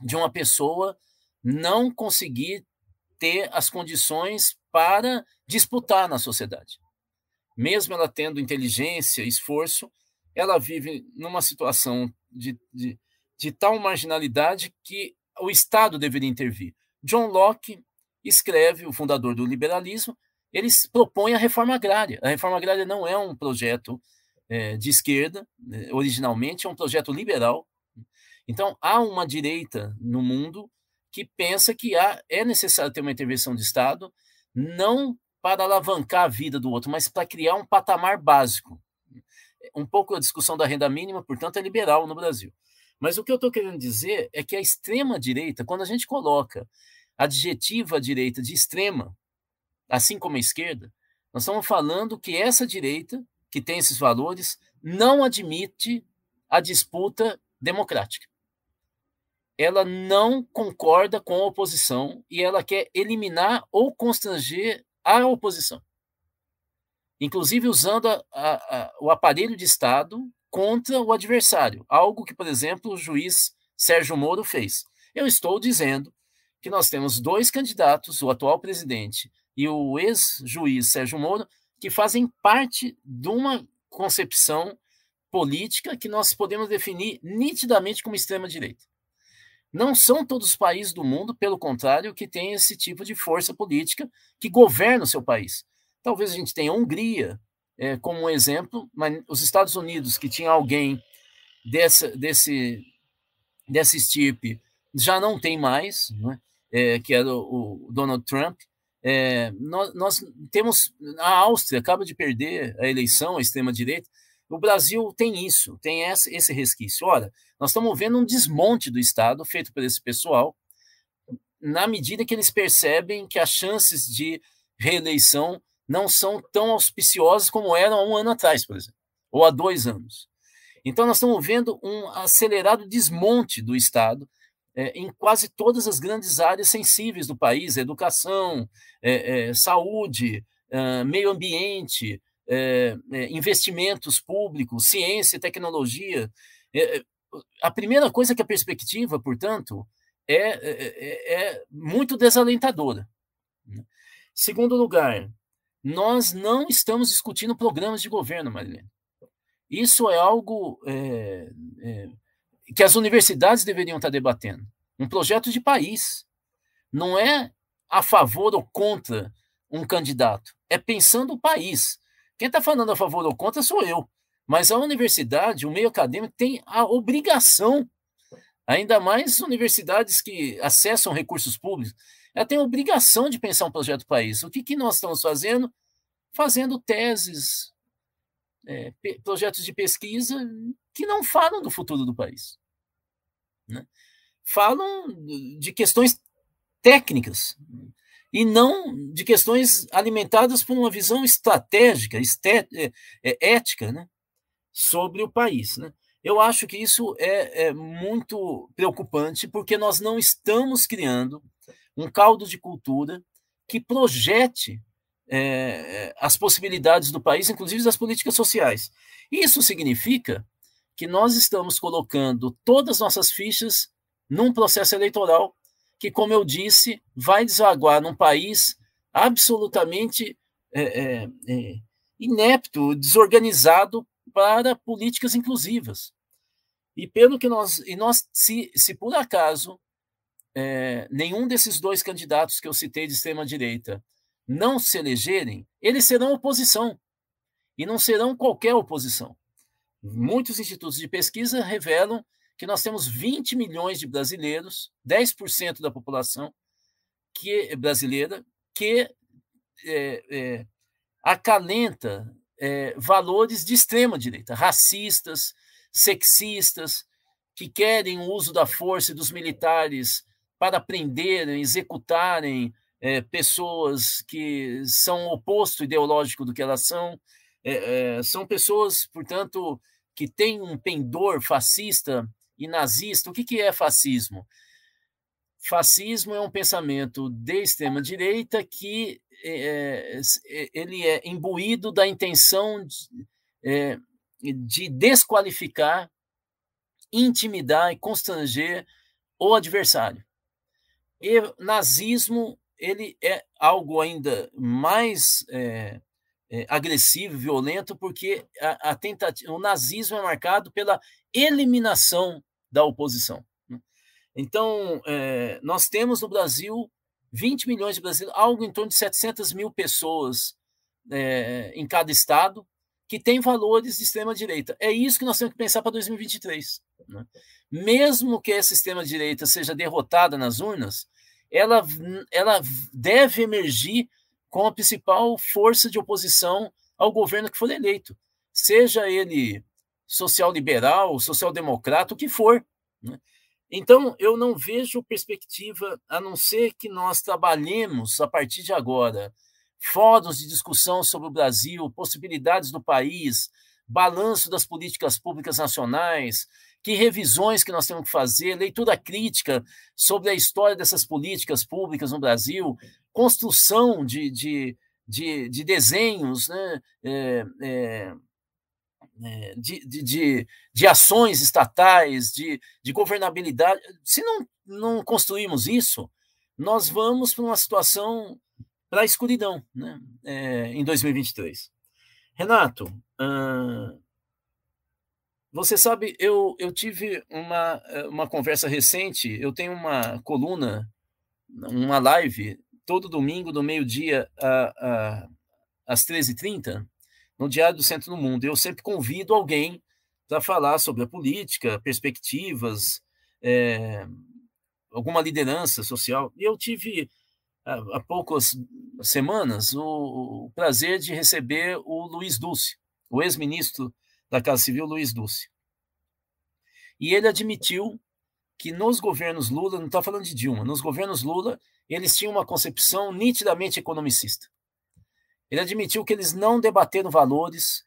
de uma pessoa não conseguir ter as condições para disputar na sociedade. Mesmo ela tendo inteligência, esforço, ela vive numa situação de, de, de tal marginalidade que o Estado deveria intervir. John Locke escreve, o fundador do liberalismo, ele propõe a reforma agrária. A reforma agrária não é um projeto é, de esquerda, né, originalmente é um projeto liberal. Então, há uma direita no mundo que pensa que há, é necessário ter uma intervenção de Estado, não para alavancar a vida do outro, mas para criar um patamar básico um pouco a discussão da renda mínima, portanto, é liberal no Brasil. Mas o que eu estou querendo dizer é que a extrema-direita, quando a gente coloca adjetiva direita de extrema, assim como a esquerda, nós estamos falando que essa direita, que tem esses valores, não admite a disputa democrática. Ela não concorda com a oposição e ela quer eliminar ou constranger a oposição. Inclusive usando a, a, a, o aparelho de Estado contra o adversário, algo que, por exemplo, o juiz Sérgio Moro fez. Eu estou dizendo que nós temos dois candidatos, o atual presidente e o ex-juiz Sérgio Moro, que fazem parte de uma concepção política que nós podemos definir nitidamente como extrema-direita. Não são todos os países do mundo, pelo contrário, que têm esse tipo de força política que governa o seu país. Talvez a gente tenha a Hungria é, como um exemplo, mas os Estados Unidos, que tinha alguém dessa, desse, dessa estirpe, já não tem mais, né? é, que era o, o Donald Trump. É, nós, nós, temos a Áustria acaba de perder a eleição, a extrema direita. O Brasil tem isso, tem esse, resquício. Ora, nós estamos vendo um desmonte do Estado feito por esse pessoal, na medida que eles percebem que as chances de reeleição não são tão auspiciosas como eram há um ano atrás, por exemplo, ou há dois anos. Então, nós estamos vendo um acelerado desmonte do Estado é, em quase todas as grandes áreas sensíveis do país: educação, é, é, saúde, meio ambiente, é, é, investimentos públicos, ciência tecnologia. É, a primeira coisa que a perspectiva, portanto, é, é muito desalentadora. Né. Segundo lugar, nós não estamos discutindo programas de governo, Marilene. Isso é algo é, é, que as universidades deveriam estar debatendo. Um projeto de país. Não é a favor ou contra um candidato. É pensando o país. Quem está falando a favor ou contra sou eu. Mas a universidade, o meio acadêmico, tem a obrigação, ainda mais universidades que acessam recursos públicos, ela tem a obrigação de pensar um projeto país. O que, que nós estamos fazendo? Fazendo teses, é, projetos de pesquisa que não falam do futuro do país. Né? Falam de questões técnicas e não de questões alimentadas por uma visão estratégica, esté, é, é, ética, né, sobre o país. Né? Eu acho que isso é, é muito preocupante, porque nós não estamos criando um caldo de cultura que projete é, as possibilidades do país, inclusive das políticas sociais. Isso significa que nós estamos colocando todas as nossas fichas num processo eleitoral que, como eu disse, vai desaguar num país absolutamente é, é, é, inepto, desorganizado para políticas inclusivas. E pelo que nós, e nós se, se por acaso é, nenhum desses dois candidatos que eu citei de extrema direita não se elegerem, eles serão oposição e não serão qualquer oposição. Muitos institutos de pesquisa revelam que nós temos 20 milhões de brasileiros, 10% da população que brasileira, que é, é, acalenta é, valores de extrema direita, racistas, sexistas, que querem o uso da força e dos militares para prenderem, executarem é, pessoas que são oposto ideológico do que elas são. É, é, são pessoas, portanto, que têm um pendor fascista e nazista. O que, que é fascismo? Fascismo é um pensamento de extrema direita que é, é, ele é imbuído da intenção de, é, de desqualificar, intimidar e constranger o adversário. E nazismo ele é algo ainda mais é, é, agressivo, violento, porque a, a tentativa, o nazismo é marcado pela eliminação da oposição. Né? Então, é, nós temos no Brasil 20 milhões de brasileiros, algo em torno de 700 mil pessoas é, em cada estado que têm valores de extrema-direita. É isso que nós temos que pensar para 2023. Né? Mesmo que essa extrema-direita seja derrotada nas urnas, ela, ela deve emergir com a principal força de oposição ao governo que for eleito, seja ele social-liberal, social-democrata, o que for. Né? Então, eu não vejo perspectiva, a não ser que nós trabalhemos a partir de agora fóruns de discussão sobre o Brasil, possibilidades do país, balanço das políticas públicas nacionais, que revisões que nós temos que fazer, leitura crítica sobre a história dessas políticas públicas no Brasil, construção de, de, de, de desenhos, né? É, é de, de, de, de, ações estatais, de, de governabilidade. Se não, não construirmos isso, nós vamos para uma situação para a escuridão né? É, em 2023. Renato, você sabe, eu, eu tive uma, uma conversa recente, eu tenho uma coluna, uma live, todo domingo, no meio-dia, às 13h30, no Diário do Centro do Mundo. Eu sempre convido alguém para falar sobre a política, perspectivas, é, alguma liderança social. E eu tive, há, há poucas semanas, o, o prazer de receber o Luiz Dulce, o ex-ministro da Casa Civil, Luiz Dulce. E ele admitiu que nos governos Lula, não está falando de Dilma, nos governos Lula, eles tinham uma concepção nitidamente economicista. Ele admitiu que eles não debateram valores,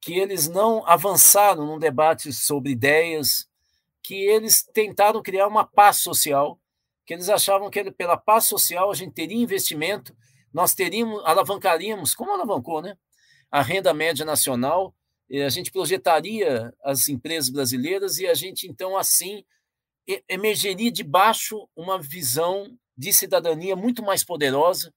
que eles não avançaram num debate sobre ideias, que eles tentaram criar uma paz social, que eles achavam que pela paz social a gente teria investimento, nós teríamos, alavancaríamos, como alavancou, né? A renda média nacional a gente projetaria as empresas brasileiras e a gente, então, assim, emergeria de baixo uma visão de cidadania muito mais poderosa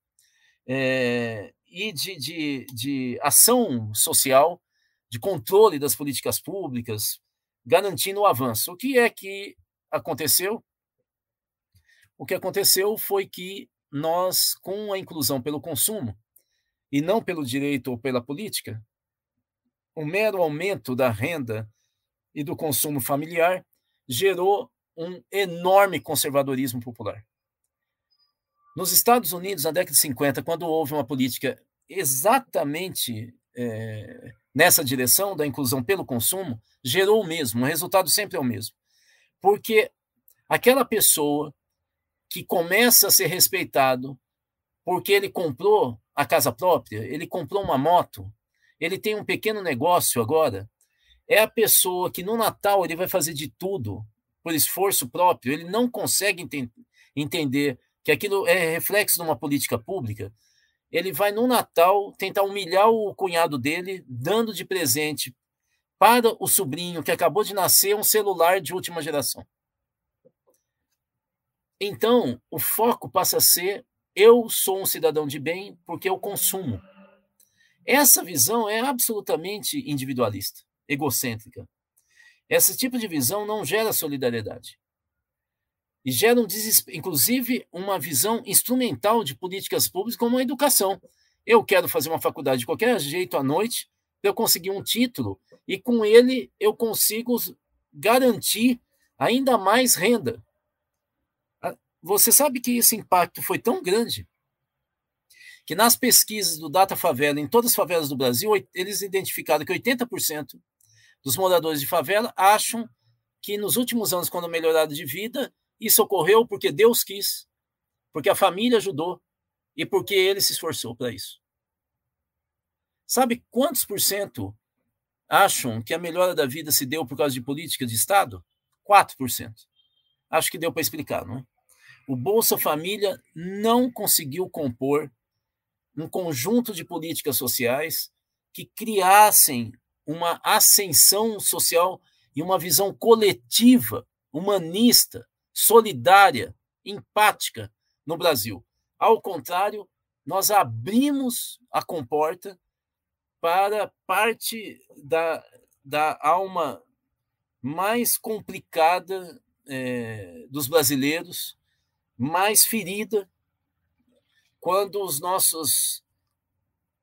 é, e de, de, de ação social, de controle das políticas públicas, garantindo o avanço. O que é que aconteceu? O que aconteceu foi que nós, com a inclusão pelo consumo, e não pelo direito ou pela política, o mero aumento da renda e do consumo familiar gerou um enorme conservadorismo popular. Nos Estados Unidos, na década de 50, quando houve uma política exatamente é, nessa direção da inclusão pelo consumo, gerou o mesmo, o resultado sempre é o mesmo. Porque aquela pessoa que começa a ser respeitado porque ele comprou a casa própria, ele comprou uma moto, ele tem um pequeno negócio agora, é a pessoa que no Natal ele vai fazer de tudo por esforço próprio, ele não consegue ente entender que aquilo é reflexo de uma política pública, ele vai no Natal tentar humilhar o cunhado dele, dando de presente para o sobrinho que acabou de nascer um celular de última geração. Então, o foco passa a ser eu sou um cidadão de bem porque eu consumo. Essa visão é absolutamente individualista, egocêntrica. Esse tipo de visão não gera solidariedade. E gera, um inclusive, uma visão instrumental de políticas públicas como a educação. Eu quero fazer uma faculdade de qualquer jeito à noite, eu conseguir um título, e com ele eu consigo garantir ainda mais renda. Ah, você sabe que esse impacto foi tão grande que nas pesquisas do Data Favela, em todas as favelas do Brasil, eles identificaram que 80% dos moradores de favela acham que nos últimos anos, quando melhoraram de vida, isso ocorreu porque Deus quis, porque a família ajudou e porque ele se esforçou para isso. Sabe quantos por cento acham que a melhora da vida se deu por causa de política de Estado? 4%. Acho que deu para explicar, não é? O Bolsa Família não conseguiu compor um conjunto de políticas sociais que criassem uma ascensão social e uma visão coletiva, humanista, solidária, empática no Brasil. Ao contrário, nós abrimos a comporta para parte da, da alma mais complicada é, dos brasileiros, mais ferida, quando os nossos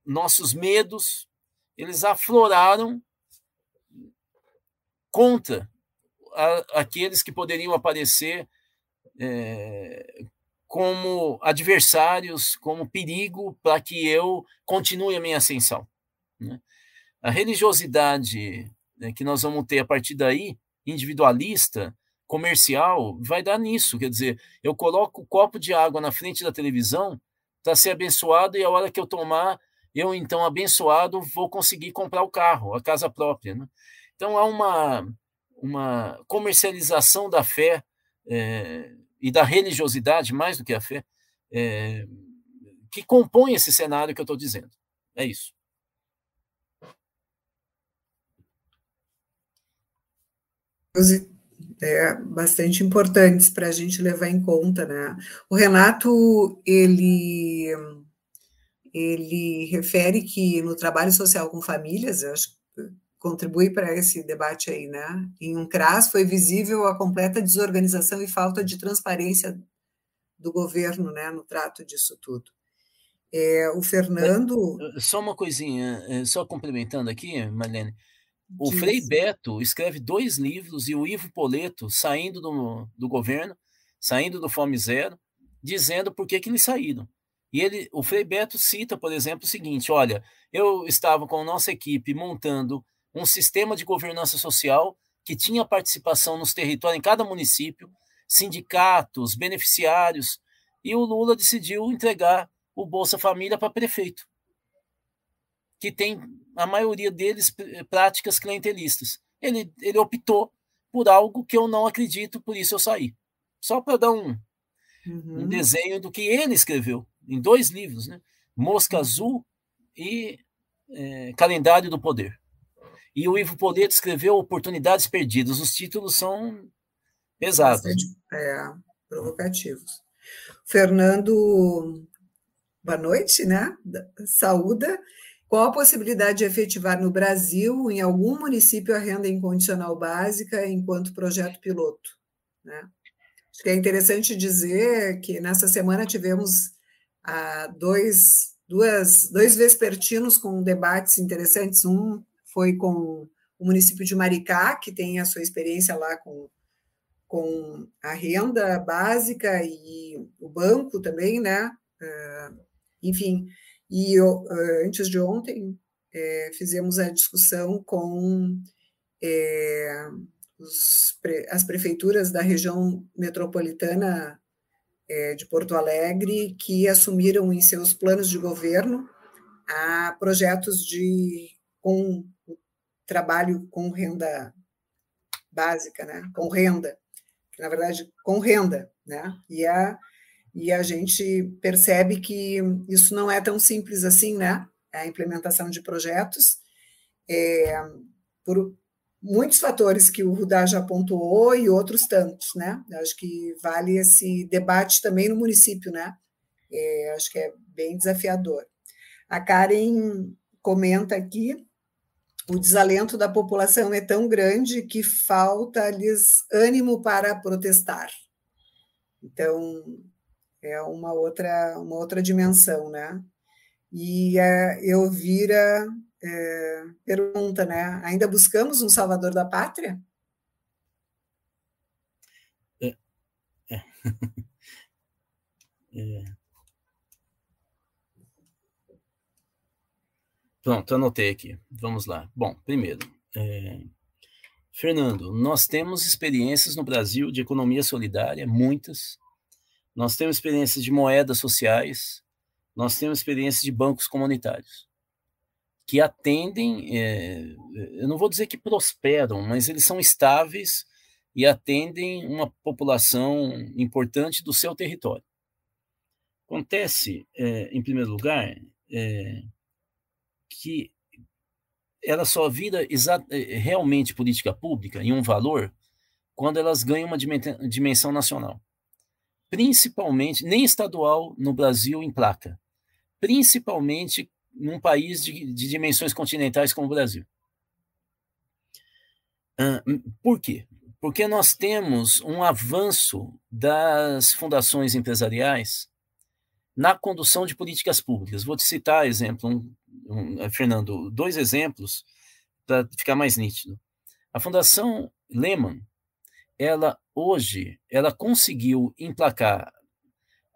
nossos medos eles afloraram contra a, aqueles que poderiam aparecer é, como adversários, como perigo para que eu continue a minha ascensão. Né? A religiosidade né, que nós vamos ter a partir daí, individualista, comercial, vai dar nisso. Quer dizer, eu coloco o um copo de água na frente da televisão para ser abençoado e a hora que eu tomar, eu então abençoado vou conseguir comprar o carro, a casa própria. Né? Então há uma, uma comercialização da fé é, e da religiosidade, mais do que a fé, é, que compõe esse cenário que eu estou dizendo. É isso. É, bastante importantes para a gente levar em conta, né? O Renato, ele, ele refere que no trabalho social com famílias, eu acho contribui para esse debate aí, né? Em um CRAS foi visível a completa desorganização e falta de transparência do governo, né, no trato disso tudo. É, o Fernando. Só uma coisinha, é, só complementando aqui, Marlene. O Diz. Frei Beto escreve dois livros e o Ivo Poleto, saindo do, do governo, saindo do Fome Zero, dizendo por que, que eles saíram. E ele, o Frei Beto cita, por exemplo, o seguinte: olha, eu estava com a nossa equipe montando um sistema de governança social que tinha participação nos territórios, em cada município, sindicatos, beneficiários, e o Lula decidiu entregar o Bolsa Família para prefeito, que tem a maioria deles práticas clientelistas. Ele, ele optou por algo que eu não acredito, por isso eu saí. Só para dar um, uhum. um desenho do que ele escreveu em dois livros, né? Mosca uhum. Azul e é, Calendário do Poder. E o Ivo Poleto escreveu Oportunidades Perdidas. Os títulos são pesados. É, provocativos. Fernando boa noite, né? Saúda. Qual a possibilidade de efetivar no Brasil, em algum município, a renda incondicional básica enquanto projeto piloto? Né? Acho que é interessante dizer que nessa semana tivemos ah, dois, duas, dois vespertinos com debates interessantes. Um foi com o município de Maricá, que tem a sua experiência lá com, com a renda básica e o banco também, né? Uh, enfim, e eu, eh, antes de ontem é, fizemos a discussão com é, os, as prefeituras da região metropolitana é, de Porto Alegre que assumiram em seus planos de governo a projetos de com trabalho com renda básica, né? Com renda, na verdade com renda, né? E a e a gente percebe que isso não é tão simples assim, né? A implementação de projetos, é, por muitos fatores que o Rudá já pontuou e outros tantos, né? acho que vale esse debate também no município, né? É, acho que é bem desafiador. A Karen comenta aqui o desalento da população é tão grande que falta-lhes ânimo para protestar. Então, é uma outra, uma outra dimensão, né? E é, eu vira é, pergunta, né? Ainda buscamos um salvador da pátria? É. é. Pronto, anotei aqui. Vamos lá. Bom, primeiro, é... Fernando, nós temos experiências no Brasil de economia solidária, muitas, nós temos experiências de moedas sociais, nós temos experiências de bancos comunitários, que atendem, é, eu não vou dizer que prosperam, mas eles são estáveis e atendem uma população importante do seu território. Acontece, é, em primeiro lugar, é, que ela só vira realmente política pública em um valor quando elas ganham uma dimensão nacional principalmente, nem estadual no Brasil em placa, principalmente num país de, de dimensões continentais como o Brasil. Uh, por quê? Porque nós temos um avanço das fundações empresariais na condução de políticas públicas. Vou te citar exemplo, um, Fernando, dois exemplos para ficar mais nítido. A Fundação Lehman ela hoje ela conseguiu emplacar,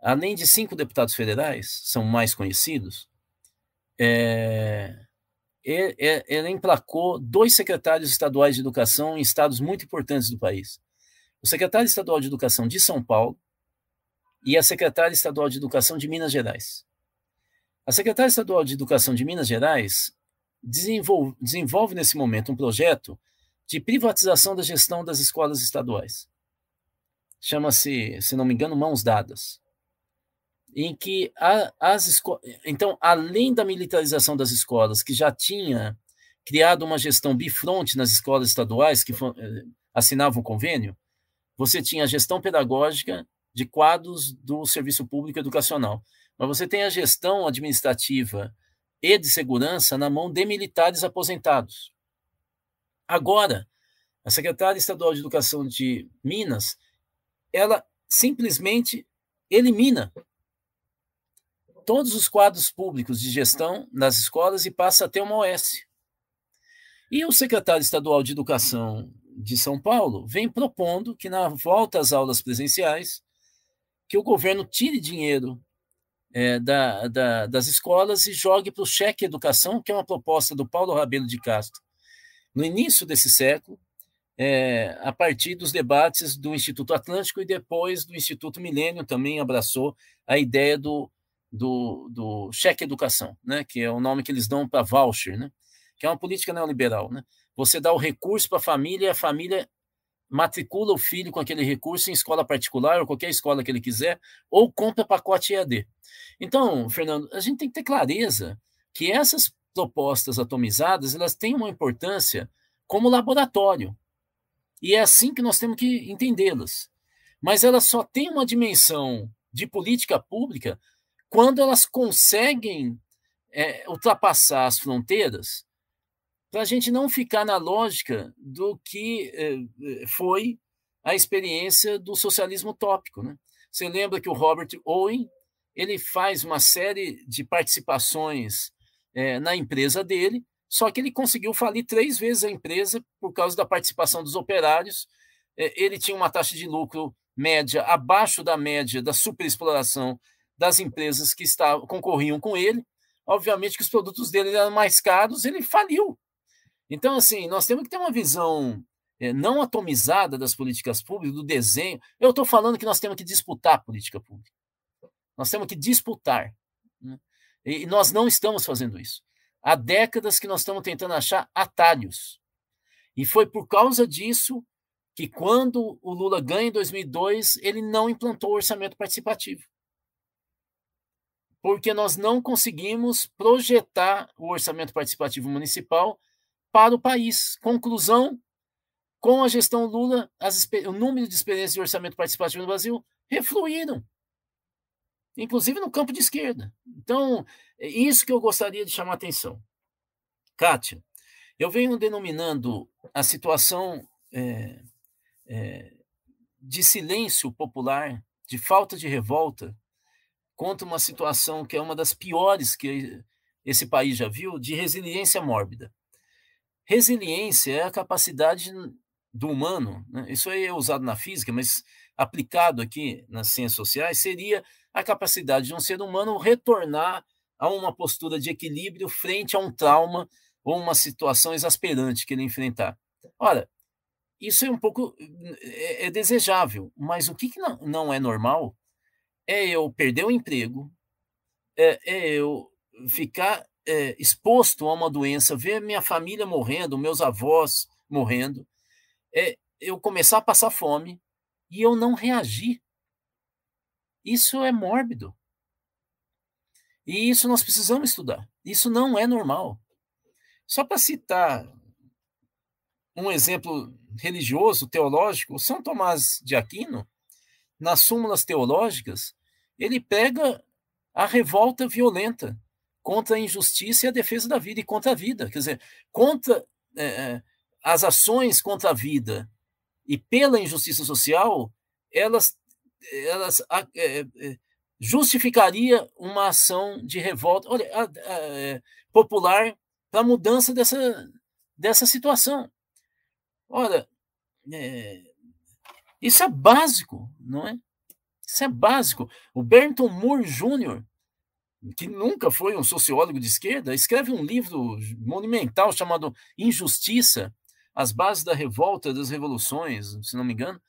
além de cinco deputados federais, são mais conhecidos, é, ela emplacou dois secretários estaduais de educação em estados muito importantes do país. O secretário estadual de educação de São Paulo e a secretária estadual de educação de Minas Gerais. A Secretaria Estadual de Educação de Minas Gerais desenvolve, desenvolve nesse momento um projeto de privatização da gestão das escolas estaduais. Chama-se, se não me engano, Mãos Dadas. Em que a, as escolas. Então, além da militarização das escolas, que já tinha criado uma gestão bifronte nas escolas estaduais, que eh, assinavam um convênio, você tinha a gestão pedagógica de quadros do serviço público educacional. Mas você tem a gestão administrativa e de segurança na mão de militares aposentados. Agora, a secretária estadual de Educação de Minas, ela simplesmente elimina todos os quadros públicos de gestão nas escolas e passa a ter uma OS. E o secretário estadual de Educação de São Paulo vem propondo que, na volta às aulas presenciais, que o governo tire dinheiro é, da, da, das escolas e jogue para o cheque educação, que é uma proposta do Paulo Rabelo de Castro, no início desse século, é, a partir dos debates do Instituto Atlântico e depois do Instituto Milênio também abraçou a ideia do, do, do cheque educação, né, que é o nome que eles dão para voucher, né, que é uma política neoliberal. Né? Você dá o recurso para a família e a família matricula o filho com aquele recurso em escola particular ou qualquer escola que ele quiser, ou compra pacote EAD. Então, Fernando, a gente tem que ter clareza que essas propostas atomizadas elas têm uma importância como laboratório. E é assim que nós temos que entendê-las. Mas elas só têm uma dimensão de política pública quando elas conseguem é, ultrapassar as fronteiras para a gente não ficar na lógica do que é, foi a experiência do socialismo utópico. Né? Você lembra que o Robert Owen ele faz uma série de participações é, na empresa dele, só que ele conseguiu falir três vezes a empresa por causa da participação dos operários. Ele tinha uma taxa de lucro média abaixo da média da superexploração das empresas que estavam, concorriam com ele. Obviamente que os produtos dele eram mais caros, ele faliu. Então, assim, nós temos que ter uma visão é, não atomizada das políticas públicas, do desenho. Eu estou falando que nós temos que disputar a política pública. Nós temos que disputar. Né? E nós não estamos fazendo isso. Há décadas que nós estamos tentando achar atalhos. E foi por causa disso que, quando o Lula ganha em 2002, ele não implantou o orçamento participativo. Porque nós não conseguimos projetar o orçamento participativo municipal para o país. Conclusão: com a gestão Lula, as, o número de experiências de orçamento participativo no Brasil refluíram inclusive no campo de esquerda. Então, é isso que eu gostaria de chamar a atenção. Kátia, eu venho denominando a situação é, é, de silêncio popular, de falta de revolta, contra uma situação que é uma das piores que esse país já viu, de resiliência mórbida. Resiliência é a capacidade do humano, né? isso aí é usado na física, mas aplicado aqui nas ciências sociais, seria a capacidade de um ser humano retornar a uma postura de equilíbrio frente a um trauma ou uma situação exasperante que ele enfrentar. Ora, isso é um pouco é, é desejável, mas o que, que não, não é normal é eu perder o emprego, é, é eu ficar é, exposto a uma doença, ver minha família morrendo, meus avós morrendo, é eu começar a passar fome e eu não reagir. Isso é mórbido. E isso nós precisamos estudar. Isso não é normal. Só para citar um exemplo religioso, teológico, São Tomás de Aquino, nas súmulas teológicas, ele pega a revolta violenta contra a injustiça e a defesa da vida e contra a vida. Quer dizer, contra é, as ações contra a vida e pela injustiça social, elas elas é, é, justificaria uma ação de revolta olha, a, a, é, popular para a mudança dessa, dessa situação. Olha, é, isso é básico, não é? Isso é básico. O Berton Moore Jr., que nunca foi um sociólogo de esquerda, escreve um livro monumental chamado Injustiça, as bases da revolta das revoluções, se não me engano,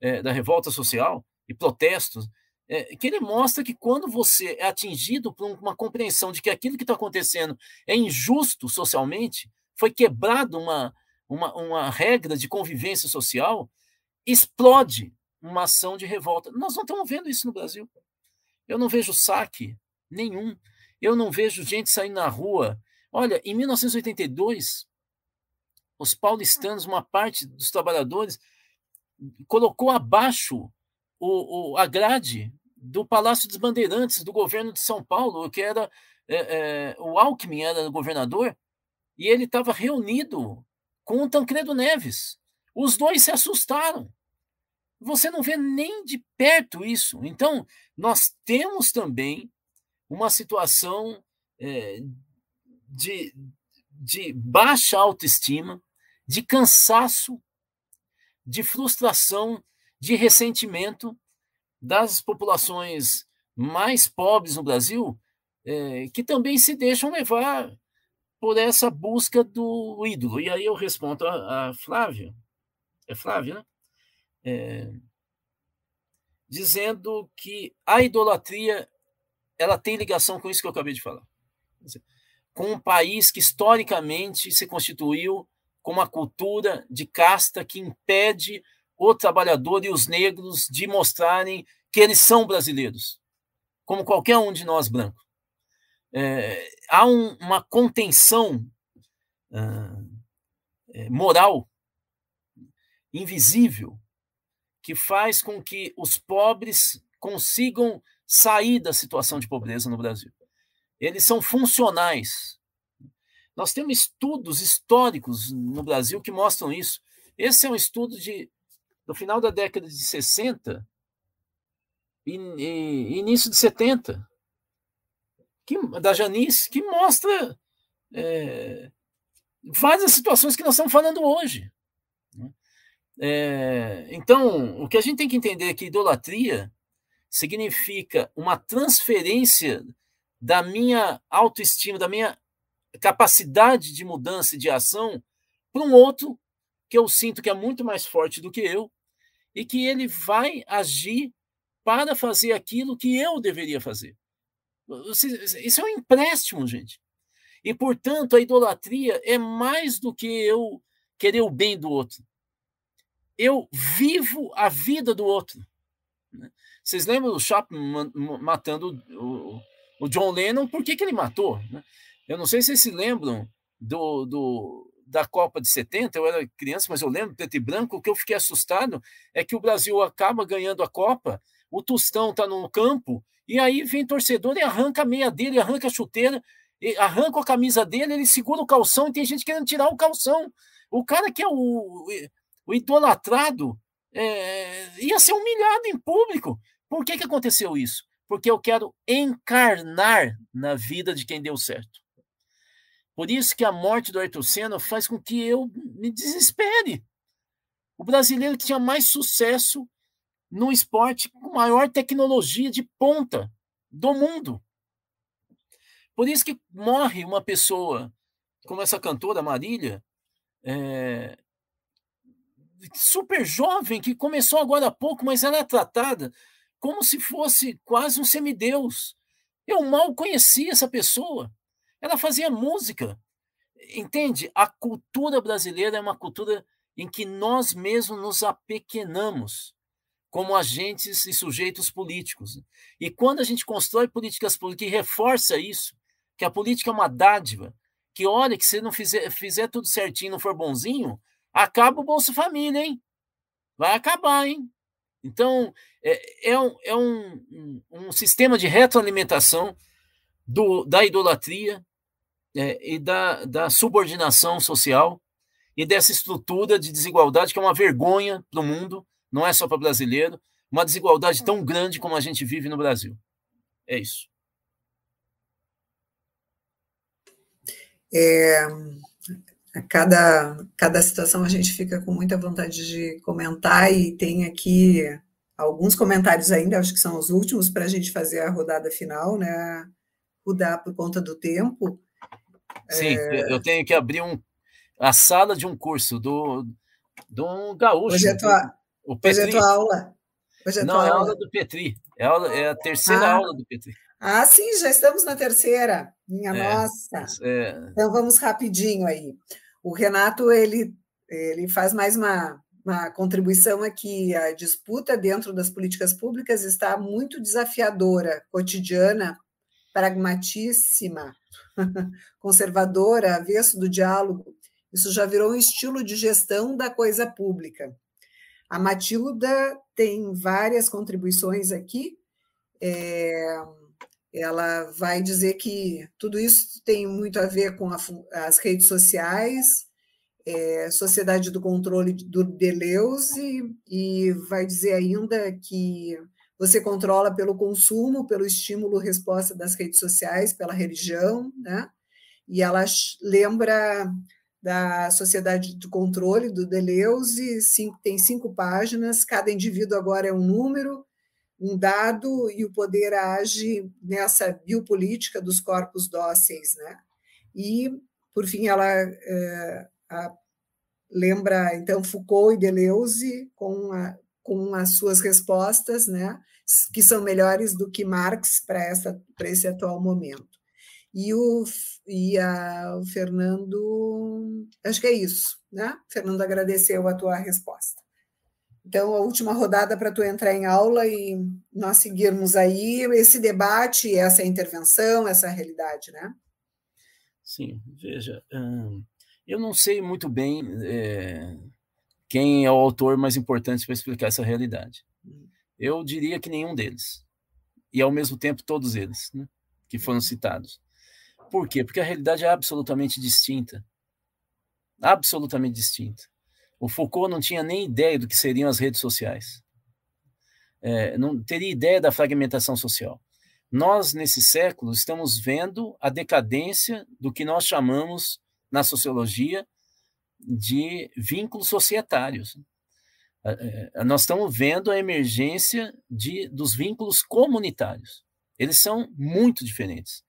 é, da revolta social e protestos, é, que ele mostra que quando você é atingido por uma compreensão de que aquilo que está acontecendo é injusto socialmente, foi quebrado uma, uma, uma regra de convivência social, explode uma ação de revolta. Nós não estamos vendo isso no Brasil. Eu não vejo saque nenhum. Eu não vejo gente saindo na rua. Olha, em 1982, os paulistanos, uma parte dos trabalhadores, colocou abaixo o, o, a grade do Palácio dos Bandeirantes, do governo de São Paulo, que era é, é, o Alckmin era o governador, e ele estava reunido com o Tancredo Neves. Os dois se assustaram. Você não vê nem de perto isso. Então, nós temos também uma situação é, de, de baixa autoestima, de cansaço, de frustração, de ressentimento das populações mais pobres no Brasil, é, que também se deixam levar por essa busca do ídolo. E aí eu respondo a, a Flávia, é Flávia, né? É, dizendo que a idolatria ela tem ligação com isso que eu acabei de falar. Com um país que historicamente se constituiu com uma cultura de casta que impede o trabalhador e os negros de mostrarem que eles são brasileiros, como qualquer um de nós brancos. É, há um, uma contenção é, moral invisível que faz com que os pobres consigam sair da situação de pobreza no Brasil. Eles são funcionais. Nós temos estudos históricos no Brasil que mostram isso. Esse é um estudo de no final da década de 60 e, e início de 70, que, da Janice, que mostra é, várias situações que nós estamos falando hoje. Né? É, então, o que a gente tem que entender é que idolatria significa uma transferência da minha autoestima, da minha capacidade de mudança e de ação para um outro que eu sinto que é muito mais forte do que eu e que ele vai agir para fazer aquilo que eu deveria fazer. Isso é um empréstimo, gente. E, portanto, a idolatria é mais do que eu querer o bem do outro. Eu vivo a vida do outro. Né? Vocês lembram do Chapman matando o, o John Lennon? Por que, que ele matou? Né? Eu não sei se vocês se lembram do, do, da Copa de 70, eu era criança, mas eu lembro, preto e branco, o que eu fiquei assustado é que o Brasil acaba ganhando a Copa, o Tostão está no campo, e aí vem torcedor e arranca a meia dele, arranca a chuteira, arranca a camisa dele, ele segura o calção e tem gente querendo tirar o calção. O cara que é o, o idolatrado é, ia ser humilhado em público. Por que, que aconteceu isso? Porque eu quero encarnar na vida de quem deu certo. Por isso que a morte do Ayrton Senna faz com que eu me desespere. O brasileiro que tinha mais sucesso no esporte com maior tecnologia de ponta do mundo. Por isso que morre uma pessoa como essa cantora Marília, é, super jovem, que começou agora há pouco, mas ela é tratada como se fosse quase um semideus. Eu mal conhecia essa pessoa. Ela fazia música. Entende? A cultura brasileira é uma cultura em que nós mesmos nos apequenamos como agentes e sujeitos políticos. E quando a gente constrói políticas públicas e reforça isso, que a política é uma dádiva, que olha que se não fizer, fizer tudo certinho, não for bonzinho, acaba o Bolsa Família, hein? Vai acabar, hein? Então, é, é, um, é um, um, sistema de retroalimentação do, da idolatria, é, e da, da subordinação social e dessa estrutura de desigualdade que é uma vergonha para o mundo, não é só para brasileiro, uma desigualdade tão grande como a gente vive no Brasil. É isso. É, a cada, cada situação a gente fica com muita vontade de comentar e tem aqui alguns comentários ainda, acho que são os últimos para a gente fazer a rodada final, né? Rodar por conta do tempo. Sim, é... eu tenho que abrir um, a sala de um curso do, do um gaúcho. Hoje é tua, o Petri. Hoje é tua aula. Hoje é Não, tua é aula. aula do Petri. É aula, é a terceira ah. aula do PT. Ah, sim, já estamos na terceira. Minha é, nossa. É. Então vamos rapidinho aí. O Renato ele, ele faz mais uma, uma contribuição aqui. A disputa dentro das políticas públicas está muito desafiadora, cotidiana, pragmatíssima, conservadora, avesso do diálogo. Isso já virou um estilo de gestão da coisa pública. A Matilda tem várias contribuições aqui. É, ela vai dizer que tudo isso tem muito a ver com a, as redes sociais, é, Sociedade do Controle do Deleuze, e vai dizer ainda que você controla pelo consumo, pelo estímulo-resposta das redes sociais, pela religião, né? E ela lembra da Sociedade do Controle do Deleuze, cinco, tem cinco páginas, cada indivíduo agora é um número, um dado, e o poder age nessa biopolítica dos corpos dóceis. Né? E, por fim, ela é, a, lembra, então, Foucault e Deleuze com, a, com as suas respostas, né? que são melhores do que Marx para esse atual momento. E o, e a, o Fernando, acho que é isso, né? O Fernando agradeceu a tua resposta. Então, a última rodada para tu entrar em aula e nós seguirmos aí esse debate, essa intervenção, essa realidade, né? Sim, veja, eu não sei muito bem é, quem é o autor mais importante para explicar essa realidade. Hum. Eu diria que nenhum deles. E, ao mesmo tempo, todos eles, né, que foram citados. Por quê? Porque a realidade é absolutamente distinta. Absolutamente distinta. O Foucault não tinha nem ideia do que seriam as redes sociais. É, não teria ideia da fragmentação social. Nós, nesse século, estamos vendo a decadência do que nós chamamos, na sociologia, de vínculos societários. É, nós estamos vendo a emergência de, dos vínculos comunitários. Eles são muito diferentes.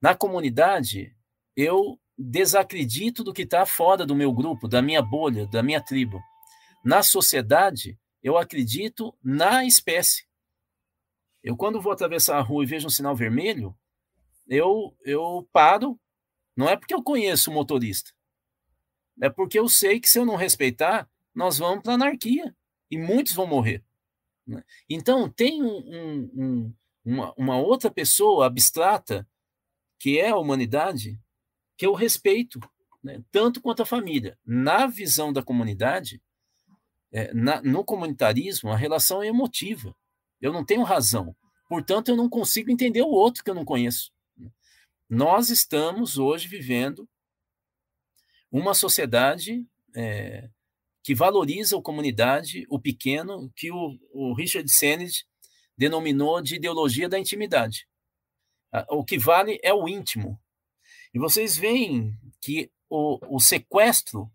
Na comunidade, eu desacredito do que está fora do meu grupo, da minha bolha, da minha tribo. Na sociedade, eu acredito na espécie. Eu, quando vou atravessar a rua e vejo um sinal vermelho, eu, eu paro. Não é porque eu conheço o motorista, é porque eu sei que se eu não respeitar, nós vamos para a anarquia e muitos vão morrer. Né? Então, tem um, um, um, uma, uma outra pessoa abstrata que é a humanidade, que eu respeito, né, tanto quanto a família. Na visão da comunidade, é, na, no comunitarismo, a relação é emotiva. Eu não tenho razão. Portanto, eu não consigo entender o outro que eu não conheço. Nós estamos hoje vivendo uma sociedade é, que valoriza a comunidade, o pequeno, que o, o Richard Sennett denominou de ideologia da intimidade. O que vale é o íntimo. E vocês veem que o, o sequestro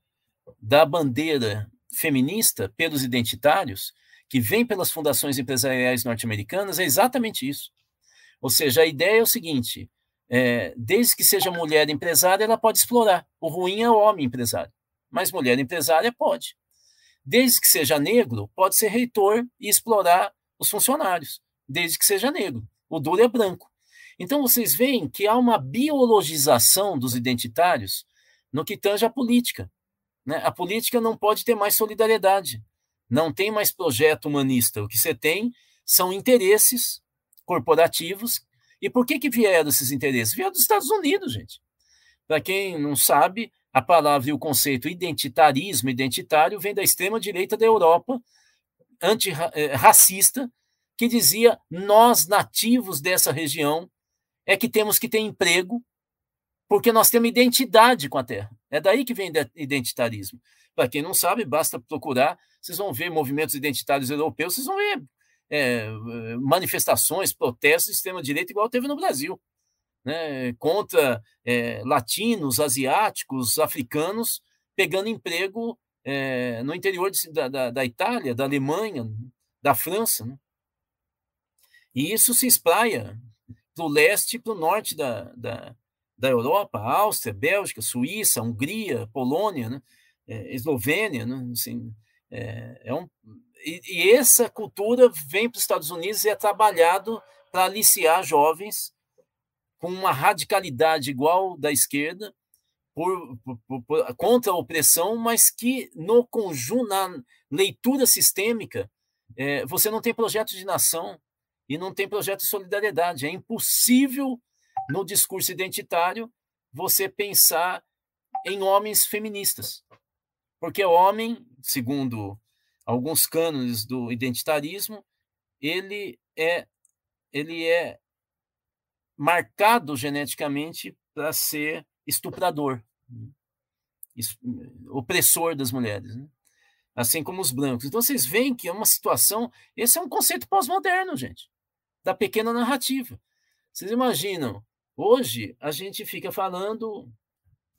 da bandeira feminista pelos identitários, que vem pelas fundações empresariais norte-americanas, é exatamente isso. Ou seja, a ideia é o seguinte: é, desde que seja mulher empresária, ela pode explorar. O ruim é o homem empresário, mas mulher empresária pode. Desde que seja negro, pode ser reitor e explorar os funcionários, desde que seja negro. O duro é branco. Então, vocês veem que há uma biologização dos identitários no que tange a política. Né? A política não pode ter mais solidariedade, não tem mais projeto humanista. O que você tem são interesses corporativos. E por que, que vieram esses interesses? Vieram dos Estados Unidos, gente. Para quem não sabe, a palavra e o conceito identitarismo, identitário, vem da extrema-direita da Europa, antirracista, eh, que dizia nós, nativos dessa região, é que temos que ter emprego, porque nós temos identidade com a terra. É daí que vem identitarismo. Para quem não sabe, basta procurar, vocês vão ver movimentos identitários europeus, vocês vão ver é, manifestações, protestos de extrema-direita, igual teve no Brasil, né, contra é, latinos, asiáticos, africanos, pegando emprego é, no interior de, da, da, da, Itália, da Alemanha, da França. Né? E isso se espraia para o leste e para o norte da, da, da Europa, Áustria, Bélgica, Suíça, Hungria, Polônia, né? é, Eslovênia, né? assim, É, é um, e, e essa cultura vem para os Estados Unidos e é trabalhado para aliciar jovens com uma radicalidade igual da esquerda, por, por, por, contra a opressão, mas que no conjunto, na leitura sistêmica, é, você não tem projeto de nação e não tem projeto de solidariedade. É impossível, no discurso identitário, você pensar em homens feministas. Porque o homem, segundo alguns cânones do identitarismo, ele é ele é marcado geneticamente para ser estuprador, opressor das mulheres, né? assim como os brancos. Então vocês veem que é uma situação. Esse é um conceito pós-moderno, gente, da pequena narrativa. Vocês imaginam? Hoje a gente fica falando.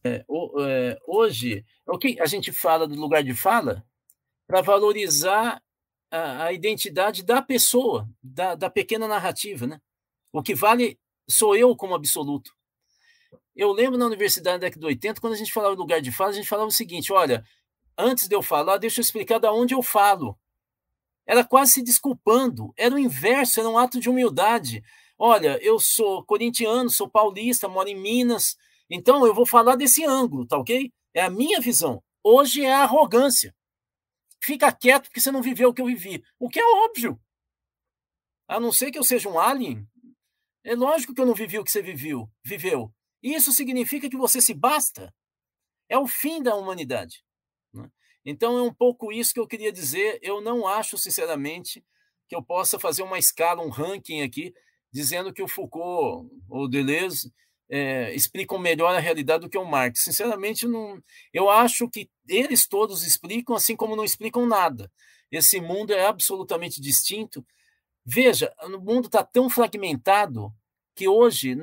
É, é, hoje, o que a gente fala do lugar de fala para valorizar a, a, identidade da pessoa, da, da pequena narrativa, né? O que vale sou eu como absoluto. Eu lembro na universidade da década de 80, quando a gente falava lugar de fala, a gente falava o seguinte: olha, antes de eu falar, deixa eu explicar da onde eu falo. Era quase se desculpando, era o inverso, era um ato de humildade. Olha, eu sou corintiano, sou paulista, moro em Minas, então eu vou falar desse ângulo, tá ok? É a minha visão. Hoje é a arrogância. Fica quieto porque você não viveu o que eu vivi. O que é óbvio. A não ser que eu seja um alien, é lógico que eu não vivi o que você viveu, viveu. Isso significa que você se basta. É o fim da humanidade. Então é um pouco isso que eu queria dizer. Eu não acho, sinceramente, que eu possa fazer uma escala, um ranking aqui, dizendo que o Foucault ou Deleuze é, explicam melhor a realidade do que o Marx. Sinceramente, não, eu acho que eles todos explicam, assim como não explicam nada. Esse mundo é absolutamente distinto Veja, o mundo está tão fragmentado que hoje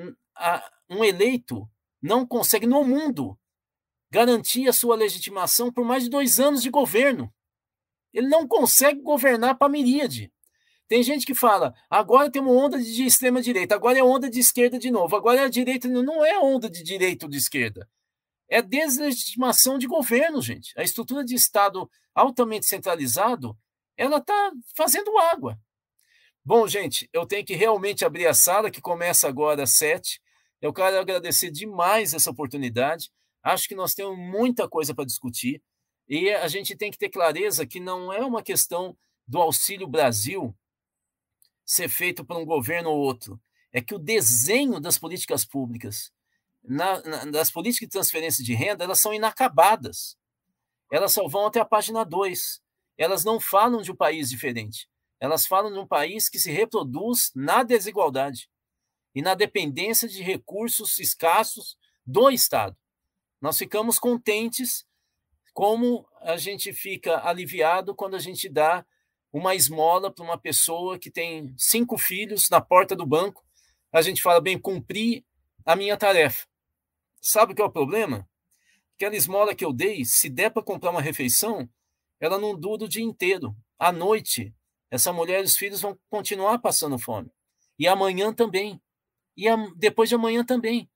um eleito não consegue, no mundo, garantir a sua legitimação por mais de dois anos de governo. Ele não consegue governar para a miríade. Tem gente que fala, agora tem uma onda de extrema-direita, agora é onda de esquerda de novo, agora é a direita. Não é onda de direita ou de esquerda. É deslegitimação de governo, gente. A estrutura de Estado altamente centralizado, ela está fazendo água. Bom, gente, eu tenho que realmente abrir a sala, que começa agora às sete. Eu quero agradecer demais essa oportunidade. Acho que nós temos muita coisa para discutir. E a gente tem que ter clareza que não é uma questão do Auxílio Brasil ser feito por um governo ou outro. É que o desenho das políticas públicas, na, na, das políticas de transferência de renda, elas são inacabadas. Elas só vão até a página 2. Elas não falam de um país diferente. Elas falam de um país que se reproduz na desigualdade e na dependência de recursos escassos do Estado. Nós ficamos contentes como a gente fica aliviado quando a gente dá uma esmola para uma pessoa que tem cinco filhos na porta do banco. A gente fala, bem, cumpri a minha tarefa. Sabe o que é o problema? Aquela esmola que eu dei, se der para comprar uma refeição, ela não dura o dia inteiro. À noite, essa mulher e os filhos vão continuar passando fome. E amanhã também. E a, depois de amanhã também.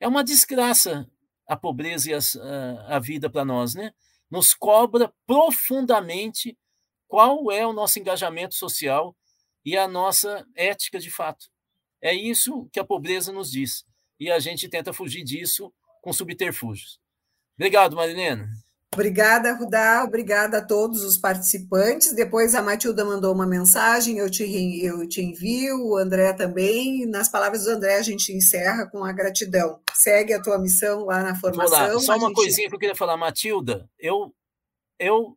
É uma desgraça a pobreza e a, a vida para nós, né? Nos cobra profundamente qual é o nosso engajamento social e a nossa ética de fato. É isso que a pobreza nos diz. E a gente tenta fugir disso com subterfúgios. Obrigado, Marilena. Obrigada, Rudá, obrigada a todos os participantes. Depois a Matilda mandou uma mensagem, eu te, eu te envio, o André também. Nas palavras do André, a gente encerra com a gratidão. Segue a tua missão lá na formação. Lá. Só uma gente... coisinha que eu queria falar, Matilda, eu, eu,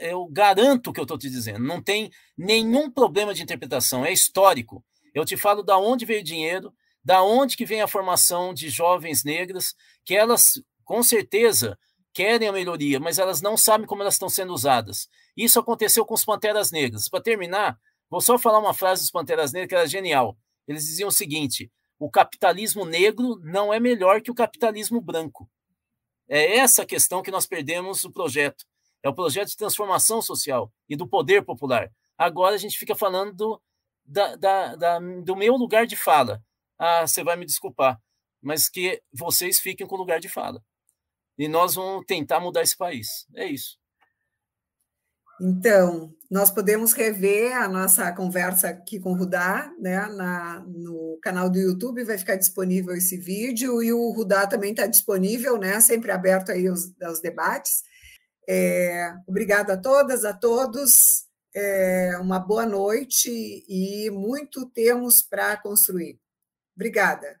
eu garanto o que eu estou te dizendo, não tem nenhum problema de interpretação, é histórico. Eu te falo da onde veio o dinheiro, da onde que vem a formação de jovens negras, que elas, com certeza, querem a melhoria, mas elas não sabem como elas estão sendo usadas. Isso aconteceu com os Panteras Negras. Para terminar, vou só falar uma frase dos Panteras Negras que era genial. Eles diziam o seguinte: o capitalismo negro não é melhor que o capitalismo branco. É essa questão que nós perdemos no projeto. É o projeto de transformação social e do poder popular. Agora a gente fica falando do, da, da, da, do meu lugar de fala. Ah, você vai me desculpar, mas que vocês fiquem com o lugar de fala e nós vamos tentar mudar esse país. É isso. Então, nós podemos rever a nossa conversa aqui com o Rudá, né, na, no canal do YouTube, vai ficar disponível esse vídeo, e o Rudá também está disponível, né, sempre aberto aí aos, aos debates. É, obrigado a todas, a todos, é, uma boa noite e muito temos para construir. Obrigada.